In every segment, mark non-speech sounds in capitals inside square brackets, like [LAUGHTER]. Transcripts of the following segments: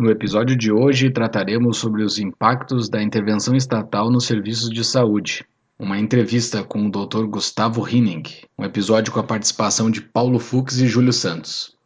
No episódio de hoje trataremos sobre os impactos da intervenção estatal nos serviços de saúde. Uma entrevista com o Dr. Gustavo Hinning, um episódio com a participação de Paulo Fux e Júlio Santos.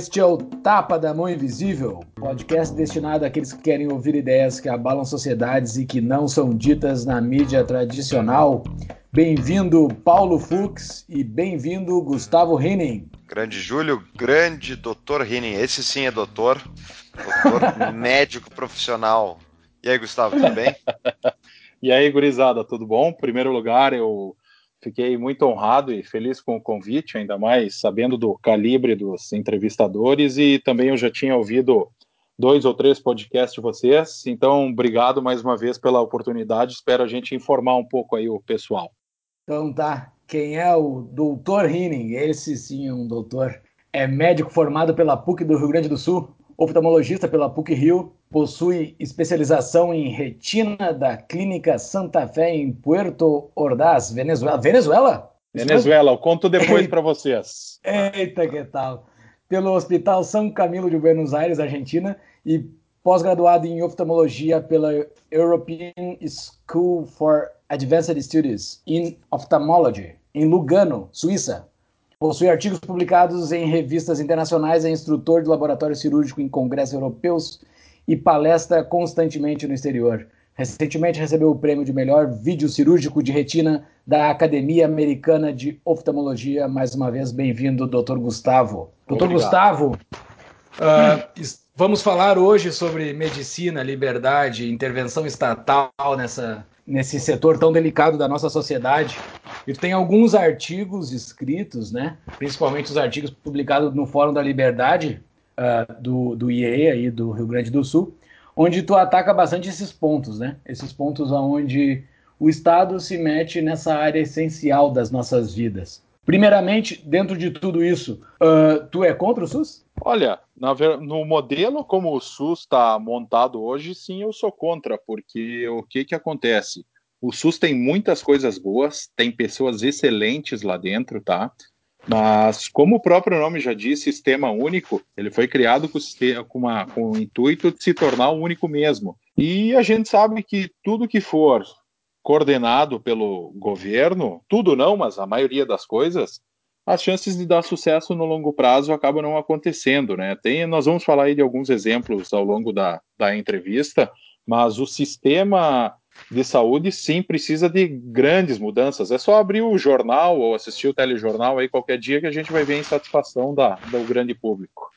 Este é o Tapa da Mão Invisível, podcast destinado àqueles que querem ouvir ideias que abalam sociedades e que não são ditas na mídia tradicional. Bem-vindo, Paulo Fux, e bem-vindo, Gustavo Henning. Grande Júlio, grande doutor Henning. Esse sim é doutor, doutor [LAUGHS] médico profissional. E aí, Gustavo, tudo bem? [LAUGHS] e aí, gurizada, tudo bom? Em primeiro lugar, eu Fiquei muito honrado e feliz com o convite, ainda mais sabendo do calibre dos entrevistadores e também eu já tinha ouvido dois ou três podcasts de vocês. Então, obrigado mais uma vez pela oportunidade. Espero a gente informar um pouco aí o pessoal. Então tá. Quem é o doutor Hinning? Esse sim é um doutor. É médico formado pela PUC do Rio Grande do Sul, oftalmologista pela PUC Rio, possui especialização em retina da Clínica Santa Fé em Puerto Ordaz, Venezuela. Venezuela? Venezuela, eu conto depois para vocês. Eita, que tal? Pelo Hospital São Camilo de Buenos Aires, Argentina, e pós-graduado em oftalmologia pela European School for Advanced Studies in Ophthalmology, em Lugano, Suíça. Possui artigos publicados em revistas internacionais, é instrutor de laboratório cirúrgico em congressos europeus e palestra constantemente no exterior. Recentemente recebeu o prêmio de melhor vídeo cirúrgico de retina da Academia Americana de Oftalmologia. Mais uma vez, bem-vindo, Dr. Gustavo. Dr. Gustavo, uh, vamos falar hoje sobre medicina, liberdade, intervenção estatal nessa, nesse setor tão delicado da nossa sociedade. E tem alguns artigos escritos, né? principalmente os artigos publicados no Fórum da Liberdade, uh, do, do IEE aí do Rio Grande do Sul, onde tu ataca bastante esses pontos, né? Esses pontos onde o Estado se mete nessa área essencial das nossas vidas. Primeiramente, dentro de tudo isso, uh, tu é contra o SUS? Olha, no modelo como o SUS está montado hoje, sim, eu sou contra, porque o que, que acontece? O SUS tem muitas coisas boas, tem pessoas excelentes lá dentro, tá? Mas, como o próprio nome já diz, sistema único, ele foi criado com, com, uma, com o intuito de se tornar o único mesmo. E a gente sabe que tudo que for coordenado pelo governo, tudo não, mas a maioria das coisas, as chances de dar sucesso no longo prazo acabam não acontecendo, né? Tem, nós vamos falar aí de alguns exemplos ao longo da, da entrevista, mas o sistema de saúde, sim, precisa de grandes mudanças. É só abrir o jornal ou assistir o telejornal aí qualquer dia que a gente vai ver a insatisfação da, do grande público.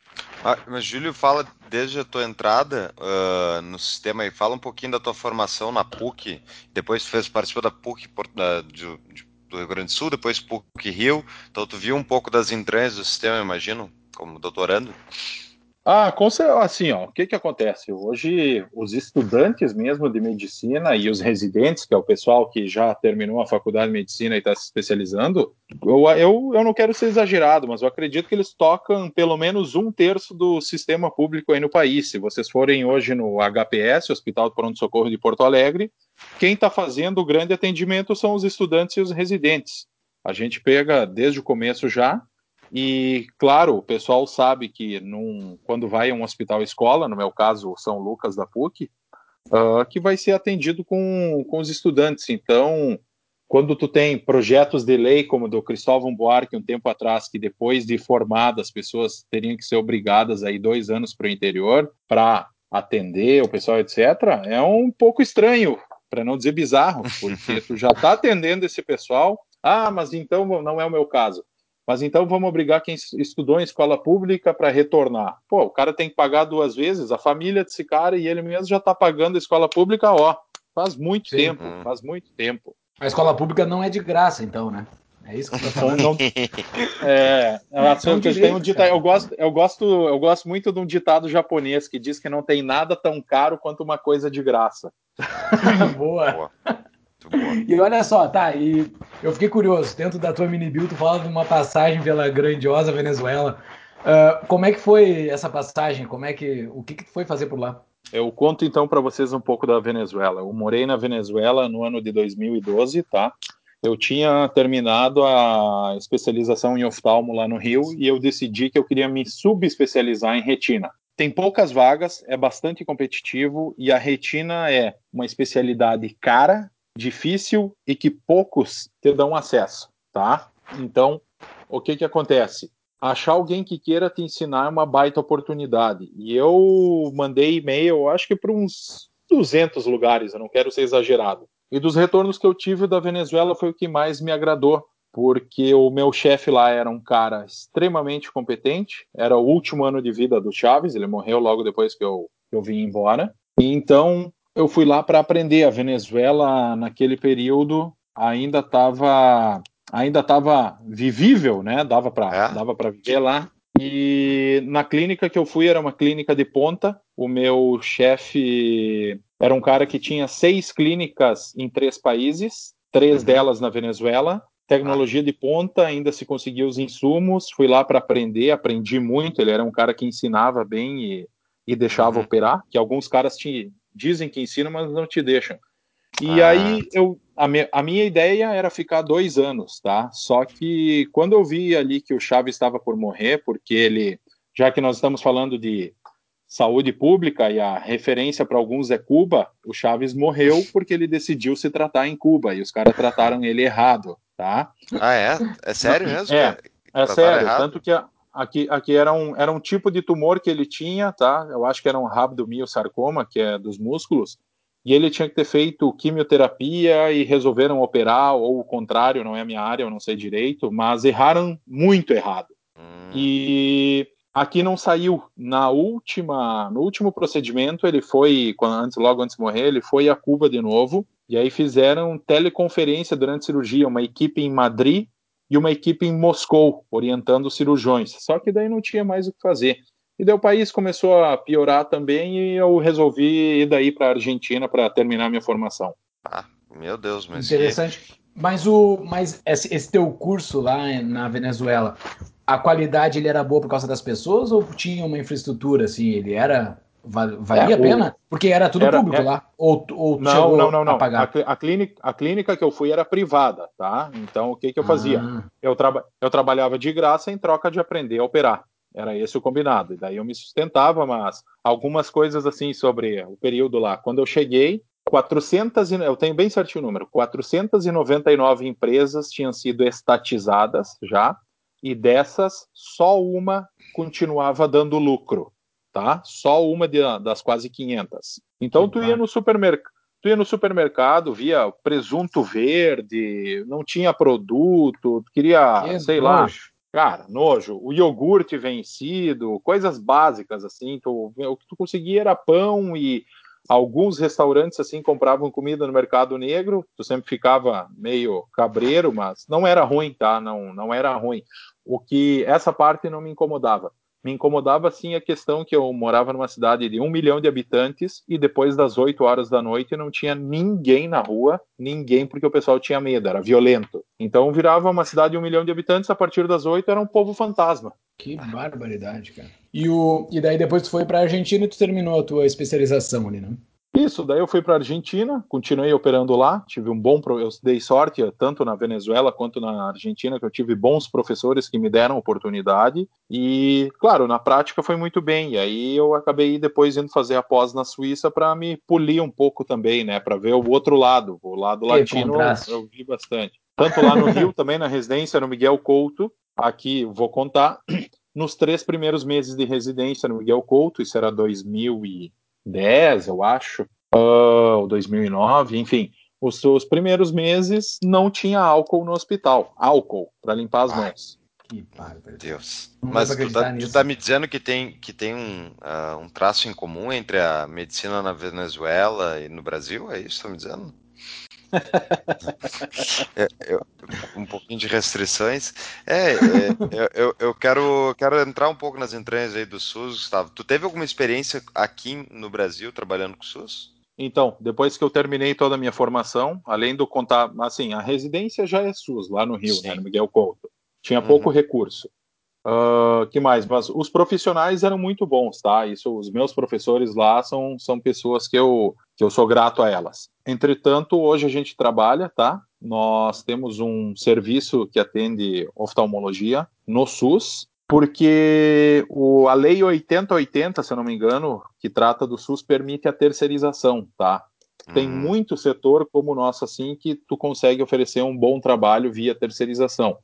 Ah, mas, Júlio, fala desde a tua entrada uh, no sistema e fala um pouquinho da tua formação na PUC. Depois tu fez, participou da PUC da, de, de, do Rio Grande do Sul, depois PUC Rio. Então tu viu um pouco das entranhas do sistema, imagino, como doutorando. Ah, assim, ó, o que que acontece? Hoje, os estudantes mesmo de medicina e os residentes, que é o pessoal que já terminou a faculdade de medicina e está se especializando, eu, eu, eu não quero ser exagerado, mas eu acredito que eles tocam pelo menos um terço do sistema público aí no país. Se vocês forem hoje no HPS, Hospital de Pronto Socorro de Porto Alegre, quem está fazendo o grande atendimento são os estudantes e os residentes. A gente pega desde o começo já, e, claro, o pessoal sabe que num, quando vai a um hospital escola, no meu caso, São Lucas da PUC, uh, que vai ser atendido com, com os estudantes. Então, quando tu tem projetos de lei, como do Cristóvão Buarque, um tempo atrás, que depois de formadas, as pessoas teriam que ser obrigadas a ir dois anos para o interior para atender o pessoal, etc., é um pouco estranho, para não dizer bizarro, porque [LAUGHS] tu já está atendendo esse pessoal, ah, mas então não é o meu caso. Mas então vamos obrigar quem estudou em escola pública para retornar. Pô, o cara tem que pagar duas vezes, a família desse cara e ele mesmo já está pagando a escola pública, ó, faz muito Sim. tempo, hum. faz muito tempo. A escola pública não é de graça, então, né? É isso que você está falando. Não, [LAUGHS] é, é tem um ditado, eu, gosto, eu, gosto, eu gosto muito de um ditado japonês que diz que não tem nada tão caro quanto uma coisa de graça. [LAUGHS] boa. boa. [LAUGHS] E olha só, tá, e eu fiquei curioso, dentro da tua mini build tu fala de uma passagem pela grandiosa Venezuela. Uh, como é que foi essa passagem? Como é que, o que, que tu foi fazer por lá? Eu conto então para vocês um pouco da Venezuela. Eu morei na Venezuela no ano de 2012, tá? Eu tinha terminado a especialização em oftalmo lá no Rio e eu decidi que eu queria me subespecializar em retina. Tem poucas vagas, é bastante competitivo e a retina é uma especialidade cara, difícil e que poucos te dão acesso, tá? Então, o que que acontece? Achar alguém que queira te ensinar é uma baita oportunidade. E eu mandei e-mail, acho que para uns 200 lugares, eu não quero ser exagerado. E dos retornos que eu tive da Venezuela foi o que mais me agradou, porque o meu chefe lá era um cara extremamente competente, era o último ano de vida do Chaves, ele morreu logo depois que eu, que eu vim embora. E então eu fui lá para aprender. A Venezuela, naquele período, ainda estava ainda estava vivível, né? Dava para é? dava para viver lá. E na clínica que eu fui era uma clínica de ponta. O meu chefe era um cara que tinha seis clínicas em três países, três uhum. delas na Venezuela. Tecnologia de ponta, ainda se conseguia os insumos. Fui lá para aprender, aprendi muito. Ele era um cara que ensinava bem e, e deixava uhum. operar. Que alguns caras te, dizem que ensinam, mas não te deixam. E ah. aí eu a, me, a, minha ideia era ficar dois anos, tá? Só que quando eu vi ali que o Chaves estava por morrer, porque ele, já que nós estamos falando de saúde pública e a referência para alguns é Cuba, o Chaves morreu porque ele decidiu se tratar em Cuba e os caras trataram ele errado, tá? Ah, é? É sério mesmo? É, é sério. Errado? Tanto que a, aqui, aqui era, um, era um tipo de tumor que ele tinha, tá? Eu acho que era um rabdomiosarcoma, que é dos músculos, e ele tinha que ter feito quimioterapia e resolveram operar, ou o contrário, não é a minha área, eu não sei direito, mas erraram muito errado. Hum. E aqui não saiu. Na última, no último procedimento, ele foi, antes, logo antes de morrer, ele foi a Cuba de novo, e aí fizeram teleconferência durante a cirurgia, uma equipe em Madrid e uma equipe em Moscou, orientando cirurgiões. Só que daí não tinha mais o que fazer. E daí o país começou a piorar também e eu resolvi ir daí para a Argentina para terminar minha formação. Ah, meu Deus, mas interessante. Que... Mas o, mas esse, esse teu curso lá na Venezuela, a qualidade ele era boa por causa das pessoas ou tinha uma infraestrutura assim? Ele era valia é, a pena? Porque era tudo era, público é, lá? Ou, ou não, não, não, não. A, a, clínica, a clínica que eu fui era privada, tá? Então o que, que eu fazia? Ah. Eu, traba, eu trabalhava de graça em troca de aprender a operar. Era esse o combinado. E daí eu me sustentava, mas algumas coisas assim sobre o período lá. Quando eu cheguei, 400 eu tenho bem certinho o número, 499 empresas tinham sido estatizadas já, e dessas só uma continuava dando lucro, tá? Só uma de, das quase 500. Então tu ia no supermercado, tu ia no supermercado, via presunto verde, não tinha produto, queria, que sei nojo. lá, Cara, nojo, o iogurte vencido, coisas básicas assim. Tu, o que tu conseguia era pão e alguns restaurantes assim compravam comida no mercado negro. Tu sempre ficava meio cabreiro, mas não era ruim, tá? Não, não era ruim. O que essa parte não me incomodava me incomodava sim a questão que eu morava numa cidade de um milhão de habitantes e depois das 8 horas da noite não tinha ninguém na rua, ninguém porque o pessoal tinha medo, era violento. Então virava uma cidade de um milhão de habitantes, a partir das 8 era um povo fantasma. Que barbaridade, cara. E, o, e daí depois tu foi para a Argentina e tu terminou a tua especialização ali, né? Isso, daí eu fui para a Argentina, continuei operando lá, tive um bom, eu dei sorte tanto na Venezuela quanto na Argentina, que eu tive bons professores que me deram oportunidade e, claro, na prática foi muito bem. E aí eu acabei depois indo fazer a pós na Suíça para me polir um pouco também, né, para ver o outro lado, o lado latino eu, eu vi bastante. Tanto lá no Rio, [LAUGHS] também na residência no Miguel Couto, aqui vou contar, [CLEARS THROAT] nos três primeiros meses de residência no Miguel Couto, isso era 2000 e 2010, eu acho, uh, ou 2009, enfim. Os seus primeiros meses não tinha álcool no hospital, álcool para limpar as Ai, mãos. Que bárbaro. Deus. Não Mas tu tá, tu tá, me dizendo que tem, que tem um, uh, um traço em comum entre a medicina na Venezuela e no Brasil? É isso que tá me dizendo? [LAUGHS] é, eu, um pouquinho de restrições. É, é eu, eu, quero, quero entrar um pouco nas entranhas aí do SUS, Gustavo. Tu teve alguma experiência aqui no Brasil trabalhando com o SUS? Então, depois que eu terminei toda a minha formação, além do contar, assim, a residência já é SUS lá no Rio, né, no Miguel Couto. Tinha uhum. pouco recurso. Uh, que mais? Mas os profissionais eram muito bons, tá? Isso, os meus professores lá são, são pessoas que eu, que eu sou grato a elas. Entretanto, hoje a gente trabalha, tá? Nós temos um serviço que atende oftalmologia no SUS, porque o, a lei 8080, se eu não me engano, que trata do SUS, permite a terceirização, tá? Tem hum. muito setor como o nosso, assim, que tu consegue oferecer um bom trabalho via terceirização.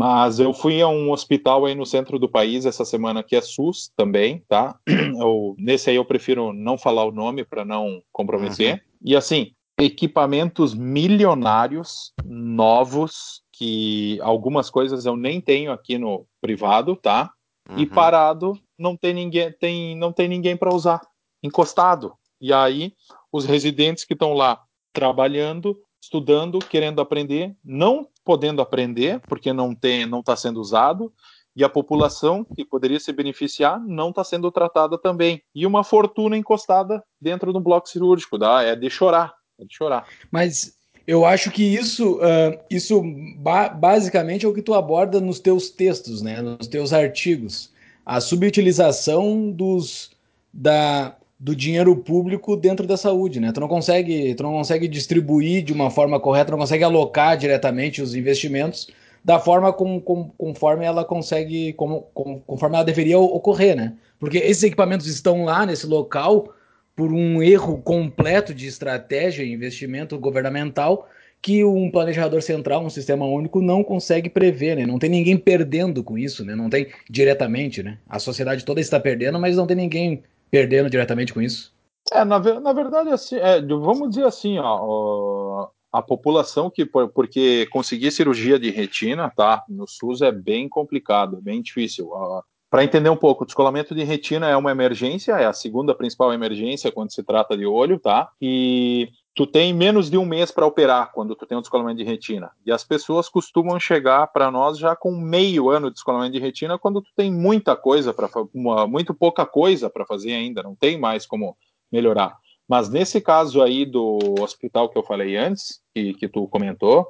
Mas eu fui a um hospital aí no centro do país essa semana que é SUS também, tá? [CLEARS THROAT] Eu, nesse aí eu prefiro não falar o nome para não comprometer. Uhum. E assim, equipamentos milionários, novos, que algumas coisas eu nem tenho aqui no privado, tá? Uhum. E parado, não tem ninguém, tem, não tem ninguém para usar, encostado. E aí os residentes que estão lá trabalhando estudando, querendo aprender, não podendo aprender porque não tem, não está sendo usado, e a população que poderia se beneficiar não está sendo tratada também. E uma fortuna encostada dentro do bloco cirúrgico, dá, é de chorar, é de chorar. Mas eu acho que isso, uh, isso ba basicamente é o que tu aborda nos teus textos, né, nos teus artigos, a subutilização dos da do dinheiro público dentro da saúde, né? Tu não consegue, tu não consegue distribuir de uma forma correta, não consegue alocar diretamente os investimentos da forma com, com, conforme ela consegue, como, com, conforme ela deveria ocorrer, né? Porque esses equipamentos estão lá nesse local por um erro completo de estratégia e investimento governamental que um planejador central, um sistema único, não consegue prever, né? Não tem ninguém perdendo com isso, né? Não tem diretamente, né? A sociedade toda está perdendo, mas não tem ninguém perdendo diretamente com isso? É, na, na verdade, assim, é, vamos dizer assim, ó, a população que, porque conseguir cirurgia de retina, tá, no SUS é bem complicado, bem difícil. Para entender um pouco, o descolamento de retina é uma emergência, é a segunda principal emergência quando se trata de olho, tá? E tu tem menos de um mês para operar quando tu tem um descolamento de retina. E as pessoas costumam chegar para nós já com meio ano de descolamento de retina quando tu tem muita coisa para muito pouca coisa para fazer ainda, não tem mais como melhorar. Mas nesse caso aí do hospital que eu falei antes, que, que tu comentou,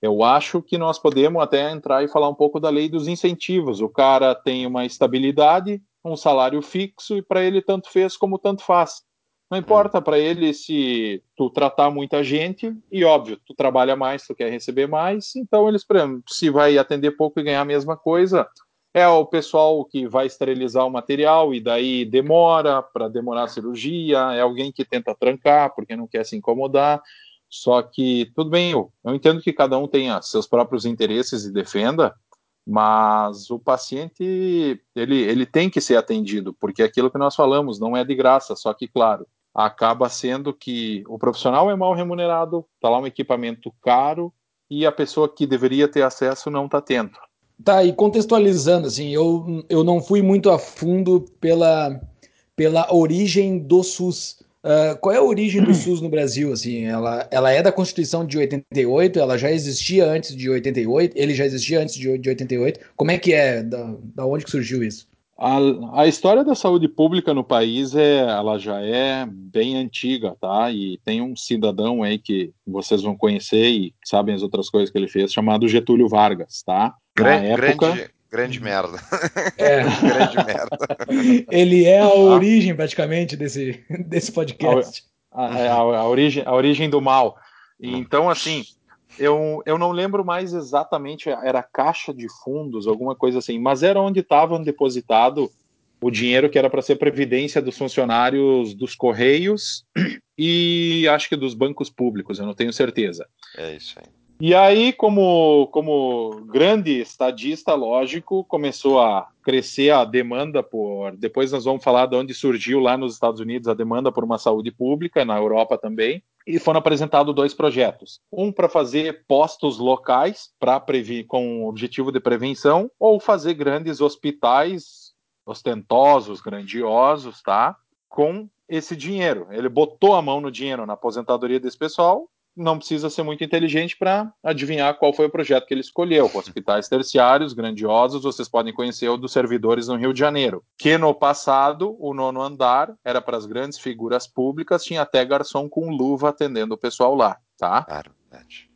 eu acho que nós podemos até entrar e falar um pouco da lei dos incentivos. O cara tem uma estabilidade, um salário fixo e para ele tanto fez como tanto faz. Não importa para ele se tu tratar muita gente, e óbvio, tu trabalha mais, tu quer receber mais, então eles, se vai atender pouco e ganhar a mesma coisa, é o pessoal que vai esterilizar o material e daí demora para demorar a cirurgia, é alguém que tenta trancar porque não quer se incomodar. Só que tudo bem, eu, eu entendo que cada um tenha seus próprios interesses e defenda, mas o paciente ele, ele tem que ser atendido, porque é aquilo que nós falamos não é de graça, só que claro, acaba sendo que o profissional é mal remunerado, está lá um equipamento caro e a pessoa que deveria ter acesso não está tendo. Tá, e contextualizando, assim, eu, eu não fui muito a fundo pela, pela origem do SUS. Uh, qual é a origem do SUS no Brasil? Assim, ela, ela é da Constituição de 88, ela já existia antes de 88, ele já existia antes de, de 88. Como é que é? Da, da onde que surgiu isso? A, a, história da saúde pública no país é, ela já é bem antiga, tá? E tem um cidadão aí que vocês vão conhecer e sabem as outras coisas que ele fez, chamado Getúlio Vargas, tá? Grande, época... grande, grande merda. É. [LAUGHS] grande merda. [LAUGHS] Ele é a tá. origem praticamente desse, desse podcast. A, a, a, origem, a origem do mal. E, então, assim, eu, eu não lembro mais exatamente, era caixa de fundos, alguma coisa assim, mas era onde estava depositado o dinheiro que era para ser previdência dos funcionários dos Correios [CLEARS THROAT] e acho que dos bancos públicos, eu não tenho certeza. É isso aí. E aí, como, como grande estadista, lógico, começou a crescer a demanda por. Depois nós vamos falar de onde surgiu lá nos Estados Unidos a demanda por uma saúde pública, na Europa também. E foram apresentados dois projetos: um para fazer postos locais para com o objetivo de prevenção, ou fazer grandes hospitais ostentosos, grandiosos, tá? Com esse dinheiro. Ele botou a mão no dinheiro na aposentadoria desse pessoal não precisa ser muito inteligente para adivinhar qual foi o projeto que ele escolheu. [LAUGHS] Hospitais terciários, grandiosos, vocês podem conhecer o dos servidores no Rio de Janeiro. Que no passado, o nono andar era para as grandes figuras públicas, tinha até garçom com luva atendendo o pessoal lá, tá? Claro, verdade.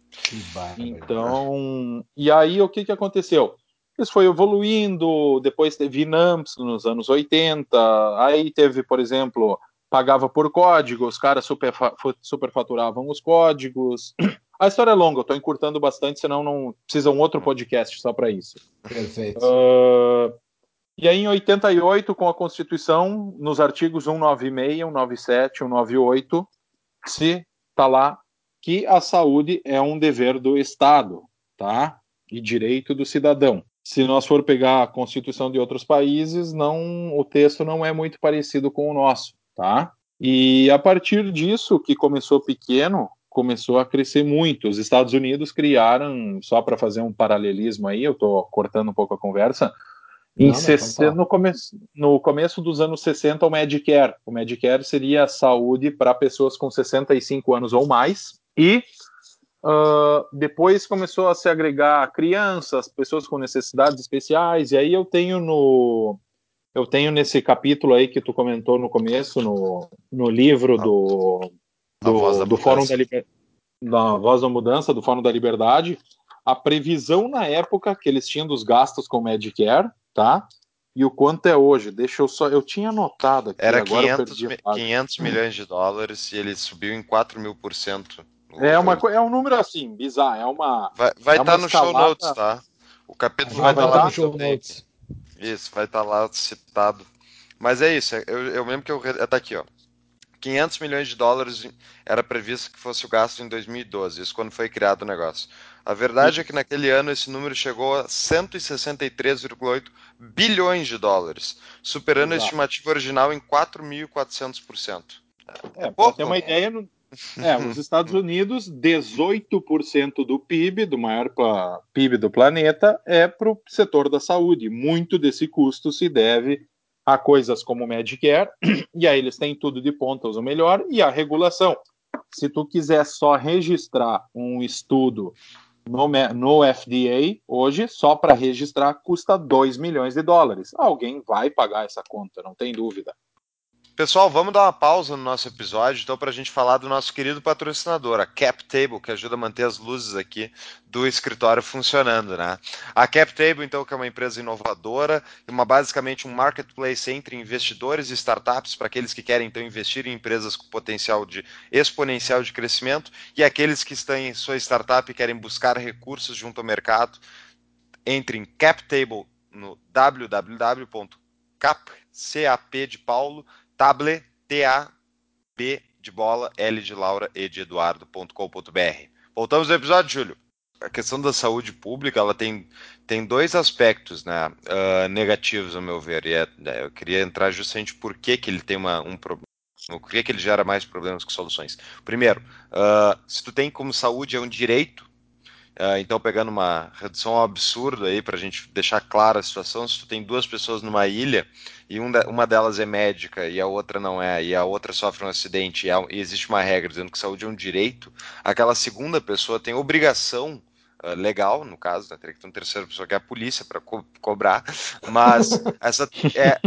Então, e aí o que, que aconteceu? Isso foi evoluindo, depois teve Inamps nos anos 80, aí teve, por exemplo, pagava por código, os caras super, superfaturavam os códigos. [CLEARS THROAT] A história é longa, eu estou encurtando bastante, senão não precisa um outro podcast só para isso. Perfeito. Uh, e aí, em 88, com a Constituição, nos artigos 196, 197, 198, se está lá que a saúde é um dever do Estado, tá? E direito do cidadão. Se nós for pegar a Constituição de outros países, não, o texto não é muito parecido com o nosso tá? E a partir disso, que começou pequeno, começou a crescer muito. Os Estados Unidos criaram, só para fazer um paralelismo aí, eu estou cortando um pouco a conversa, não, no, começo, no começo dos anos 60, o Medicare. O Medicare seria a saúde para pessoas com 65 anos ou mais, e uh, depois começou a se agregar crianças, pessoas com necessidades especiais, e aí eu tenho no, eu tenho nesse capítulo aí que tu comentou no começo, no, no livro do, do, do Fórum da, Liber... da Voz da Mudança, do Fórum da Liberdade, a previsão na época que eles tinham dos gastos com Medicare, tá? E o quanto é hoje? Deixa eu só. Eu tinha anotado aqui. Era 500, 500 milhões de dólares e ele subiu em 4 mil por cento. É, uma, é um número assim, bizarro. É uma. Vai estar é tá no escalada... show notes, tá? O capítulo vai, vai estar tá no show notes. Isso, vai estar tá lá citado. Mas é isso, eu, eu lembro que eu. Tá aqui, ó. 500 milhões de dólares era previsto que fosse o gasto em 2012, isso quando foi criado o negócio. A verdade é que naquele ano esse número chegou a 163,8 bilhões de dólares, superando Exato. a estimativa original em 4.400%. É, para ter uma ideia, no, é, os [LAUGHS] Estados Unidos, 18% do PIB, do maior PIB do planeta, é para o setor da saúde. Muito desse custo se deve a coisas como o Medicare, [CLEARS THROAT] e aí eles têm tudo de ponta, o melhor, e a regulação. Se tu quiser só registrar um estudo no, no FDA, hoje, só para registrar, custa 2 milhões de dólares. Alguém vai pagar essa conta, não tem dúvida. Pessoal, vamos dar uma pausa no nosso episódio, então, para a gente falar do nosso querido patrocinador, a CapTable, que ajuda a manter as luzes aqui do escritório funcionando, né? A CapTable, então, que é uma empresa inovadora, uma basicamente um marketplace entre investidores e startups para aqueles que querem então investir em empresas com potencial de exponencial de crescimento e aqueles que estão em sua startup e querem buscar recursos junto ao mercado. Entre em CapTable no www.cap de Paulo Table, T-A-B de bola, L de Laura, E de Eduardo.com.br. Voltamos ao episódio, Júlio. A questão da saúde pública, ela tem, tem dois aspectos né, uh, negativos, ao meu ver. E é, é, eu queria entrar justamente por que, que ele tem uma, um problema. Por que, que ele gera mais problemas que soluções? Primeiro, uh, se tu tem como saúde é um direito, então, pegando uma redução absurda aí para a gente deixar clara a situação, se tu tem duas pessoas numa ilha e um uma delas é médica e a outra não é, e a outra sofre um acidente e, existe uma regra dizendo que saúde é um direito, aquela segunda pessoa tem obrigação uh, legal, no caso, né, teria que ter uma terceira pessoa que é a polícia para co cobrar, mas [LAUGHS] essa é, é,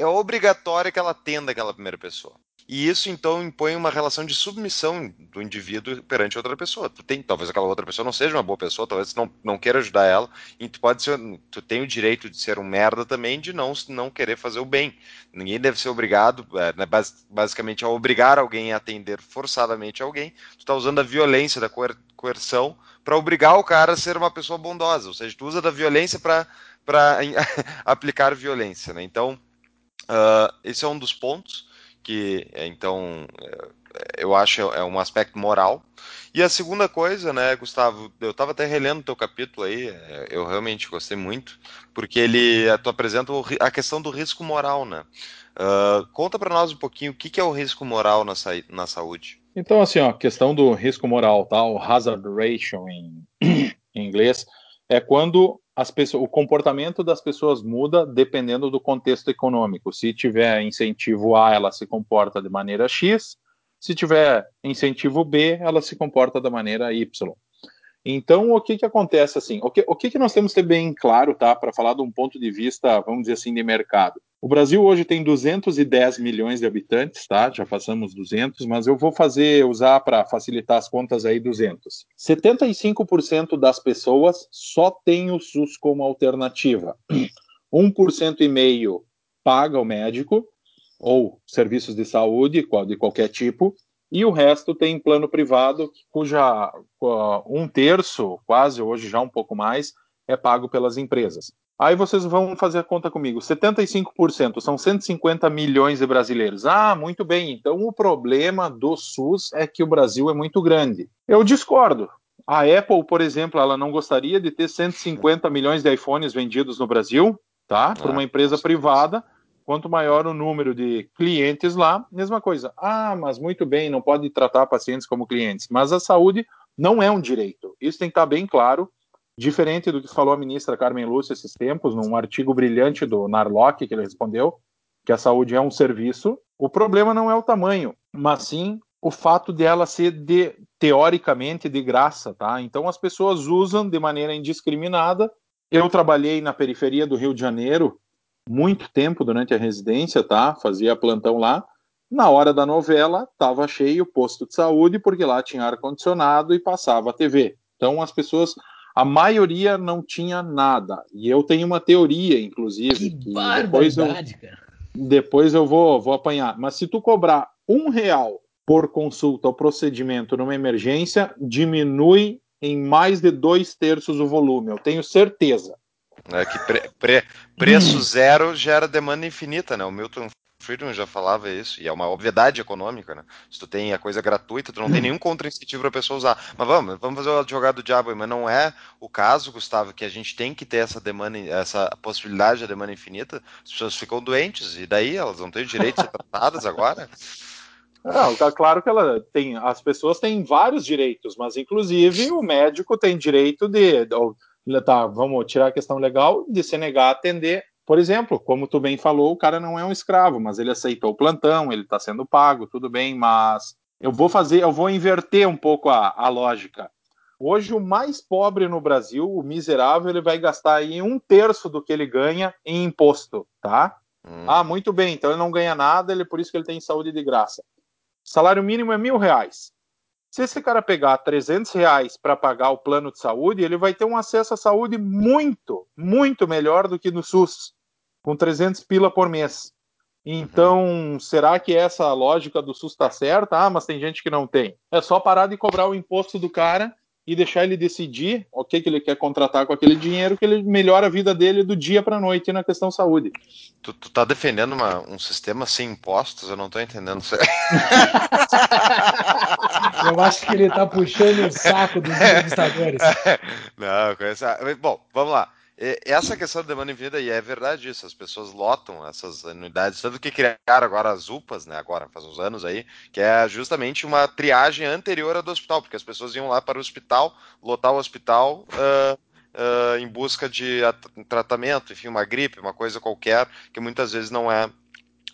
é obrigatório que ela atenda aquela primeira pessoa. E isso então impõe uma relação de submissão do indivíduo perante outra pessoa. Tu tem, talvez aquela outra pessoa não seja uma boa pessoa, talvez não, não queira ajudar ela, e tu pode ser, tu tem o direito de ser um merda também de não não querer fazer o bem. Ninguém deve ser obrigado, é, né, basicamente, a obrigar alguém a atender forçadamente alguém. Tu está usando a violência da coer, coerção para obrigar o cara a ser uma pessoa bondosa, ou seja, tu usa da violência para [LAUGHS] aplicar violência, né? Então, uh, esse é um dos pontos que é, então é, eu acho é um aspecto moral. E a segunda coisa, né, Gustavo, eu estava até relendo o teu capítulo aí, é, eu realmente gostei muito, porque ele tu apresenta a questão do risco moral, né? Uh, conta para nós um pouquinho o que, é o risco moral na, na saúde. Então, assim, a questão do risco moral, tá? Hazard ratio em, [CLEARS THROAT] em inglês, é quando as pessoas, o comportamento das pessoas muda dependendo do contexto econômico. Se tiver incentivo A, ela se comporta de maneira X. Se tiver incentivo B, ela se comporta da maneira Y. Então, o que que acontece assim? O que, o que, que nós temos que ter bem claro, tá? Para falar de um ponto de vista, vamos dizer assim, de mercado. O Brasil hoje tem 210 milhões de habitantes, tá? Já passamos 200, mas eu vou fazer, usar para facilitar as contas aí 200. 75% das pessoas só tem o SUS como alternativa. 1% e meio paga o médico ou serviços de saúde de qualquer tipo, e o resto tem plano privado, cuja um terço, quase hoje já um pouco mais, é pago pelas empresas. Aí vocês vão fazer a conta comigo. 75% são 150 milhões de brasileiros. Ah, muito bem. Então o problema do SUS é que o Brasil é muito grande. Eu discordo. A Apple, por exemplo, ela não gostaria de ter 150 milhões de iPhones vendidos no Brasil, tá? Por uma empresa privada Quanto maior o número de clientes lá, mesma coisa. Ah, mas muito bem, não pode tratar pacientes como clientes. Mas a saúde não é um direito. Isso tem que estar bem claro. Diferente do que falou a ministra Carmen Lúcia esses tempos, num artigo brilhante do Narlock, que ele respondeu, que a saúde é um serviço. O problema não é o tamanho, mas sim o fato dela ser de, teoricamente de graça, tá? Então as pessoas usam de maneira indiscriminada. Eu trabalhei na periferia do Rio de Janeiro muito tempo durante a residência, tá? Fazia plantão lá. Na hora da novela, estava cheio o posto de saúde, porque lá tinha ar-condicionado e passava a TV. Então, as pessoas, a maioria não tinha nada. E eu tenho uma teoria, inclusive. Que, que depois eu, cara. Depois eu vou, vou apanhar. Mas se tu cobrar um real por consulta ou procedimento numa emergência, diminui em mais de dois terços o volume. Eu tenho certeza. É que pre, pre, preço zero gera demanda infinita, né? O Milton Friedman já falava isso, e é uma obviedade econômica, né? Se tu tem a coisa gratuita, tu não tem nenhum contra-incentivo para a pessoa usar. Mas vamos, vamos fazer o advogado do diabo, mas não é o caso, Gustavo, que a gente tem que ter essa demanda, essa possibilidade de demanda infinita, as pessoas ficam doentes, e daí elas não têm direito de [LAUGHS] ser tratadas agora? Não, tá claro que ela tem, as pessoas têm vários direitos, mas inclusive o médico tem direito de, de tá, vamos tirar a questão legal de se negar a atender. Por exemplo, como tu bem falou, o cara não é um escravo, mas ele aceitou o plantão, ele está sendo pago, tudo bem, mas eu vou fazer, eu vou inverter um pouco a, a lógica. Hoje, o mais pobre no Brasil, o miserável, ele vai gastar aí um terço do que ele ganha em imposto, tá? Hum. Ah, muito bem, então ele não ganha nada, ele por isso que ele tem saúde de graça. Salário mínimo é mil reais. Se esse cara pegar 300 reais para pagar o plano de saúde, ele vai ter um acesso à saúde muito, muito melhor do que no SUS, com 300 pila por mês. Então, uhum. será que essa lógica do SUS está certa? Ah, mas tem gente que não tem. É só parar de cobrar o imposto do cara e deixar ele decidir o que, que ele quer contratar com aquele dinheiro, que ele melhora a vida dele do dia para a noite na questão saúde. Tu, tu tá defendendo uma, um sistema sem impostos? Eu não estou entendendo. [LAUGHS] Eu acho que ele está puxando o saco dos [LAUGHS] entrevistadores. Não, conheço. Bom, vamos lá essa questão da demanda infinita, e é verdade isso, as pessoas lotam essas unidades, tanto que criaram agora as UPAs, né, agora, faz uns anos aí, que é justamente uma triagem anterior ao do hospital, porque as pessoas iam lá para o hospital, lotar o hospital uh, uh, em busca de tratamento, enfim, uma gripe, uma coisa qualquer, que muitas vezes não é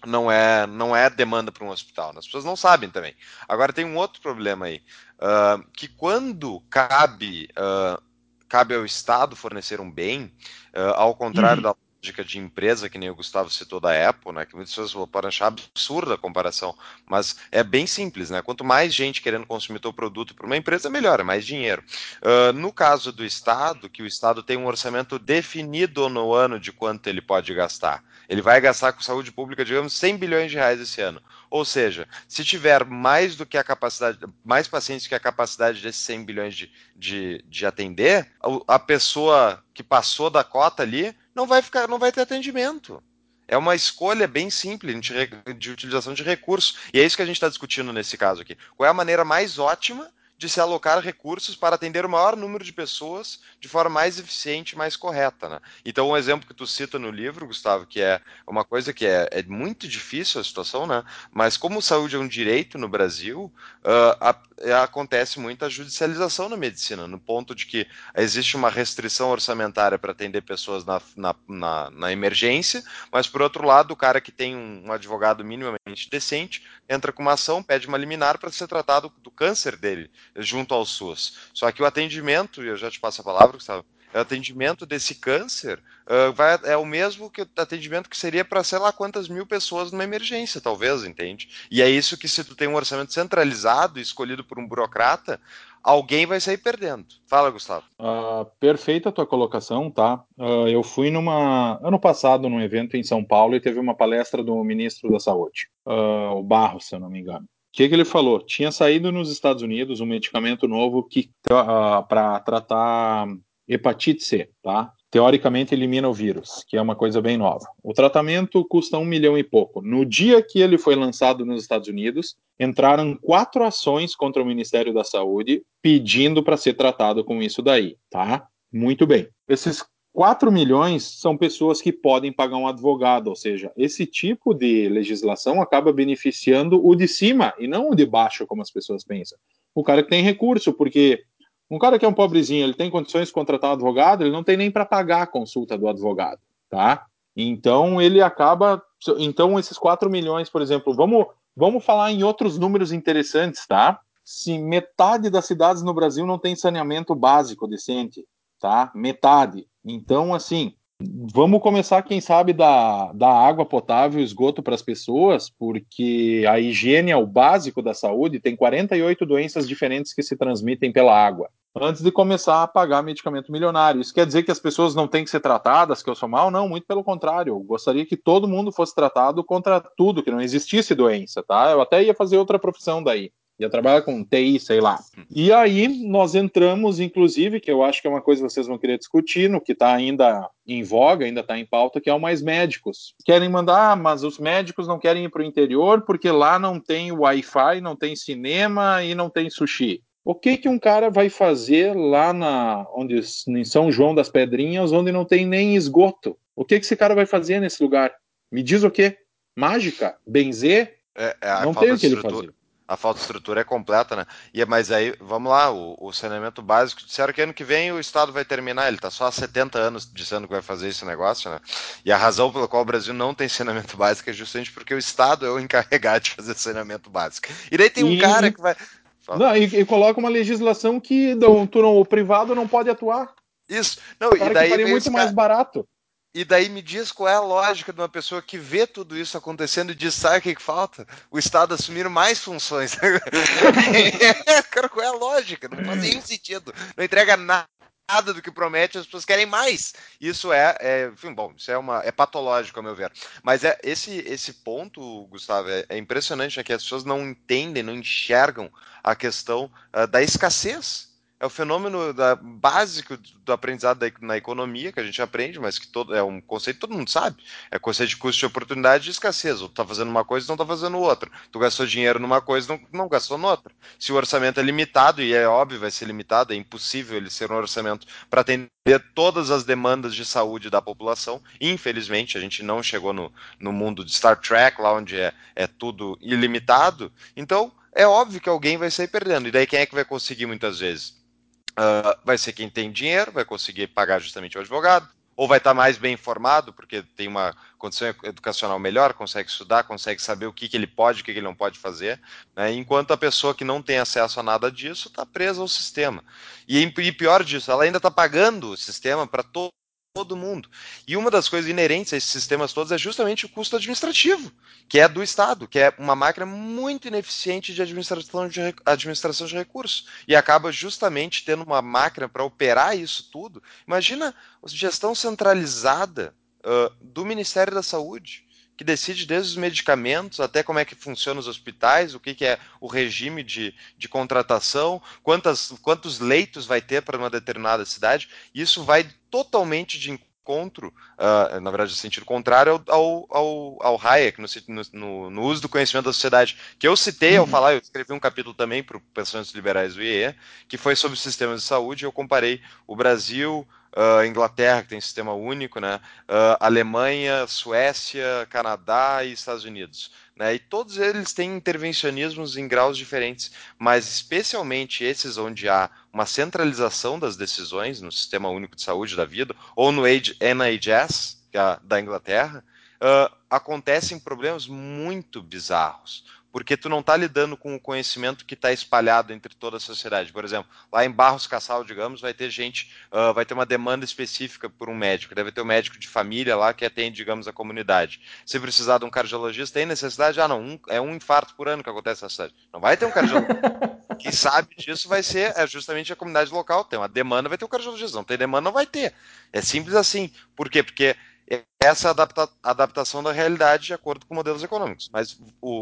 não é não é demanda para um hospital. Né? As pessoas não sabem também. Agora tem um outro problema aí, uh, que quando cabe cabe ao Estado fornecer um bem, uh, ao contrário uhum. da lógica de empresa, que nem o Gustavo citou da Apple, né, que muitas pessoas podem achar absurda a comparação, mas é bem simples, né? Quanto mais gente querendo consumir teu produto para uma empresa, melhor, é mais dinheiro. Uh, no caso do Estado, que o Estado tem um orçamento definido no ano de quanto ele pode gastar. Ele vai gastar com saúde pública, digamos, 100 bilhões de reais esse ano. Ou seja, se tiver mais do que a capacidade, mais pacientes que a capacidade desses 100 bilhões de, de, de atender, a pessoa que passou da cota ali não vai ficar, não vai ter atendimento. É uma escolha bem simples de, de utilização de recursos. E é isso que a gente está discutindo nesse caso aqui. Qual é a maneira mais ótima de se alocar recursos para atender o maior número de pessoas de forma mais eficiente e mais correta. Né? Então, um exemplo que tu cita no livro, Gustavo, que é uma coisa que é, é muito difícil a situação, né? mas como saúde é um direito no Brasil, uh, a, acontece muita judicialização na medicina, no ponto de que existe uma restrição orçamentária para atender pessoas na, na, na, na, emergência, mas por outro lado, o cara que tem um, um, advogado minimamente decente entra com uma ação, pede uma liminar para ser tratado do câncer dele junto ao SUS. Só que o atendimento, e eu já te passo a palavra, Gustavo, atendimento desse câncer uh, vai, é o mesmo que o atendimento que seria para sei lá quantas mil pessoas numa emergência, talvez, entende? E é isso que se tu tem um orçamento centralizado, escolhido por um burocrata, alguém vai sair perdendo. Fala, Gustavo. Uh, perfeita a tua colocação, tá? Uh, eu fui numa ano passado num evento em São Paulo e teve uma palestra do ministro da Saúde, uh, o Barros, se eu não me engano. O que, que ele falou? Tinha saído nos Estados Unidos um medicamento novo que para tratar hepatite C, tá? Teoricamente elimina o vírus, que é uma coisa bem nova. O tratamento custa um milhão e pouco. No dia que ele foi lançado nos Estados Unidos, entraram quatro ações contra o Ministério da Saúde pedindo para ser tratado com isso daí, tá? Muito bem. Esses 4 milhões são pessoas que podem pagar um advogado, ou seja, esse tipo de legislação acaba beneficiando o de cima e não o de baixo, como as pessoas pensam. O cara que tem recurso, porque um cara que é um pobrezinho, ele tem condições de contratar um advogado, ele não tem nem para pagar a consulta do advogado, tá? Então ele acaba. Então, esses 4 milhões, por exemplo, vamos, vamos falar em outros números interessantes, tá? Se metade das cidades no Brasil não tem saneamento básico decente, tá? Metade. Então, assim, Vamos começar, quem sabe, da, da água potável e esgoto para as pessoas, porque a higiene é o básico da saúde, tem 48 doenças diferentes que se transmitem pela água. Antes de começar a pagar medicamento milionário. Isso quer dizer que as pessoas não têm que ser tratadas, que eu sou mal? Não, muito pelo contrário. Eu gostaria que todo mundo fosse tratado contra tudo, que não existisse doença, tá? Eu até ia fazer outra profissão daí ia trabalhar com TI, sei lá. E aí nós entramos, inclusive, que eu acho que é uma coisa que vocês vão querer discutir, no que está ainda em voga, ainda está em pauta, que é o mais médicos. Querem mandar, mas os médicos não querem ir para o interior porque lá não tem Wi-Fi, não tem cinema e não tem sushi. O que que um cara vai fazer lá na onde em São João das Pedrinhas, onde não tem nem esgoto? O que que esse cara vai fazer nesse lugar? Me diz o quê? Mágica? Benzer? É, é não tem o que ele fazer a falta de estrutura é completa, né? E, mas aí, vamos lá, o, o, saneamento básico, disseram que ano que vem o Estado vai terminar, ele está só há 70 anos dizendo que vai fazer esse negócio, né? E a razão pela qual o Brasil não tem saneamento [LAUGHS] básico é justamente porque o Estado é o encarregado de fazer saneamento básico. E daí tem um e... cara que vai... Não, e, e, coloca uma legislação que não, tu não, o privado não pode atuar. Isso. Não, e daí que muito mais barato. E daí me diz qual é a lógica de uma pessoa que vê tudo isso acontecendo e diz, sabe o que, que falta? O Estado assumir mais funções. [LAUGHS] Cara, qual é a lógica? Não faz nenhum sentido. Não entrega nada do que promete, as pessoas querem mais. Isso é, é enfim, bom, isso é uma é patológico, a meu ver. Mas é esse esse ponto, Gustavo, é, é impressionante, né, que as pessoas não entendem, não enxergam a questão uh, da escassez é o fenômeno da, básico do aprendizado da, na economia, que a gente aprende, mas que todo, é um conceito que todo mundo sabe. É conceito de custo de oportunidade e escassez. Ou tu tá fazendo uma coisa e não tá fazendo outra. Tu gastou dinheiro numa coisa não, não gastou noutra. Se o orçamento é limitado, e é óbvio, vai ser limitado, é impossível ele ser um orçamento para atender todas as demandas de saúde da população. Infelizmente, a gente não chegou no, no mundo de Star Trek, lá onde é, é tudo ilimitado. Então, é óbvio que alguém vai sair perdendo. E daí quem é que vai conseguir muitas vezes? Uh, vai ser quem tem dinheiro, vai conseguir pagar justamente o advogado, ou vai estar mais bem informado, porque tem uma condição educacional melhor, consegue estudar, consegue saber o que, que ele pode, o que, que ele não pode fazer, né? enquanto a pessoa que não tem acesso a nada disso está presa ao sistema. E, e pior disso, ela ainda está pagando o sistema para todo todo mundo. E uma das coisas inerentes a esses sistemas todos é justamente o custo administrativo, que é do Estado, que é uma máquina muito ineficiente de administração de, administração de recursos. E acaba justamente tendo uma máquina para operar isso tudo. Imagina a gestão centralizada uh, do Ministério da Saúde que decide desde os medicamentos até como é que funciona os hospitais, o que, que é o regime de, de contratação, quantas, quantos leitos vai ter para uma determinada cidade. Isso vai totalmente de encontro, uh, na verdade, no sentido contrário ao, ao, ao Hayek, no, no, no, uso do conhecimento da sociedade, que eu citei uhum. ao falar, eu escrevi um capítulo também para o Pensamentos Liberais do IE, que foi sobre sistemas de saúde, eu comparei o Brasil, uh, Inglaterra, que tem sistema único, né? Uh, Alemanha, Suécia, Canadá e Estados Unidos. né? E todos eles têm intervencionismos em graus diferentes, mas especialmente esses onde há uma centralização das decisões no Sistema Único de Saúde da vida, ou no NHS, é da Inglaterra, uh, acontecem problemas muito bizarros porque tu não está lidando com o conhecimento que está espalhado entre toda a sociedade. Por exemplo, lá em Barros Cassal, digamos, vai ter gente, uh, vai ter uma demanda específica por um médico. Deve ter um médico de família lá que atende, digamos, a comunidade. Se precisar de um cardiologista, tem necessidade? Ah, não, um, é um infarto por ano que acontece na cidade. Não vai ter um cardiologista. [LAUGHS] Quem sabe disso vai ser é justamente a comunidade local. Tem uma demanda, vai ter um cardiologista. Não tem demanda, não vai ter. É simples assim. Por quê? Porque essa adapta, adaptação da realidade de acordo com modelos econômicos. Mas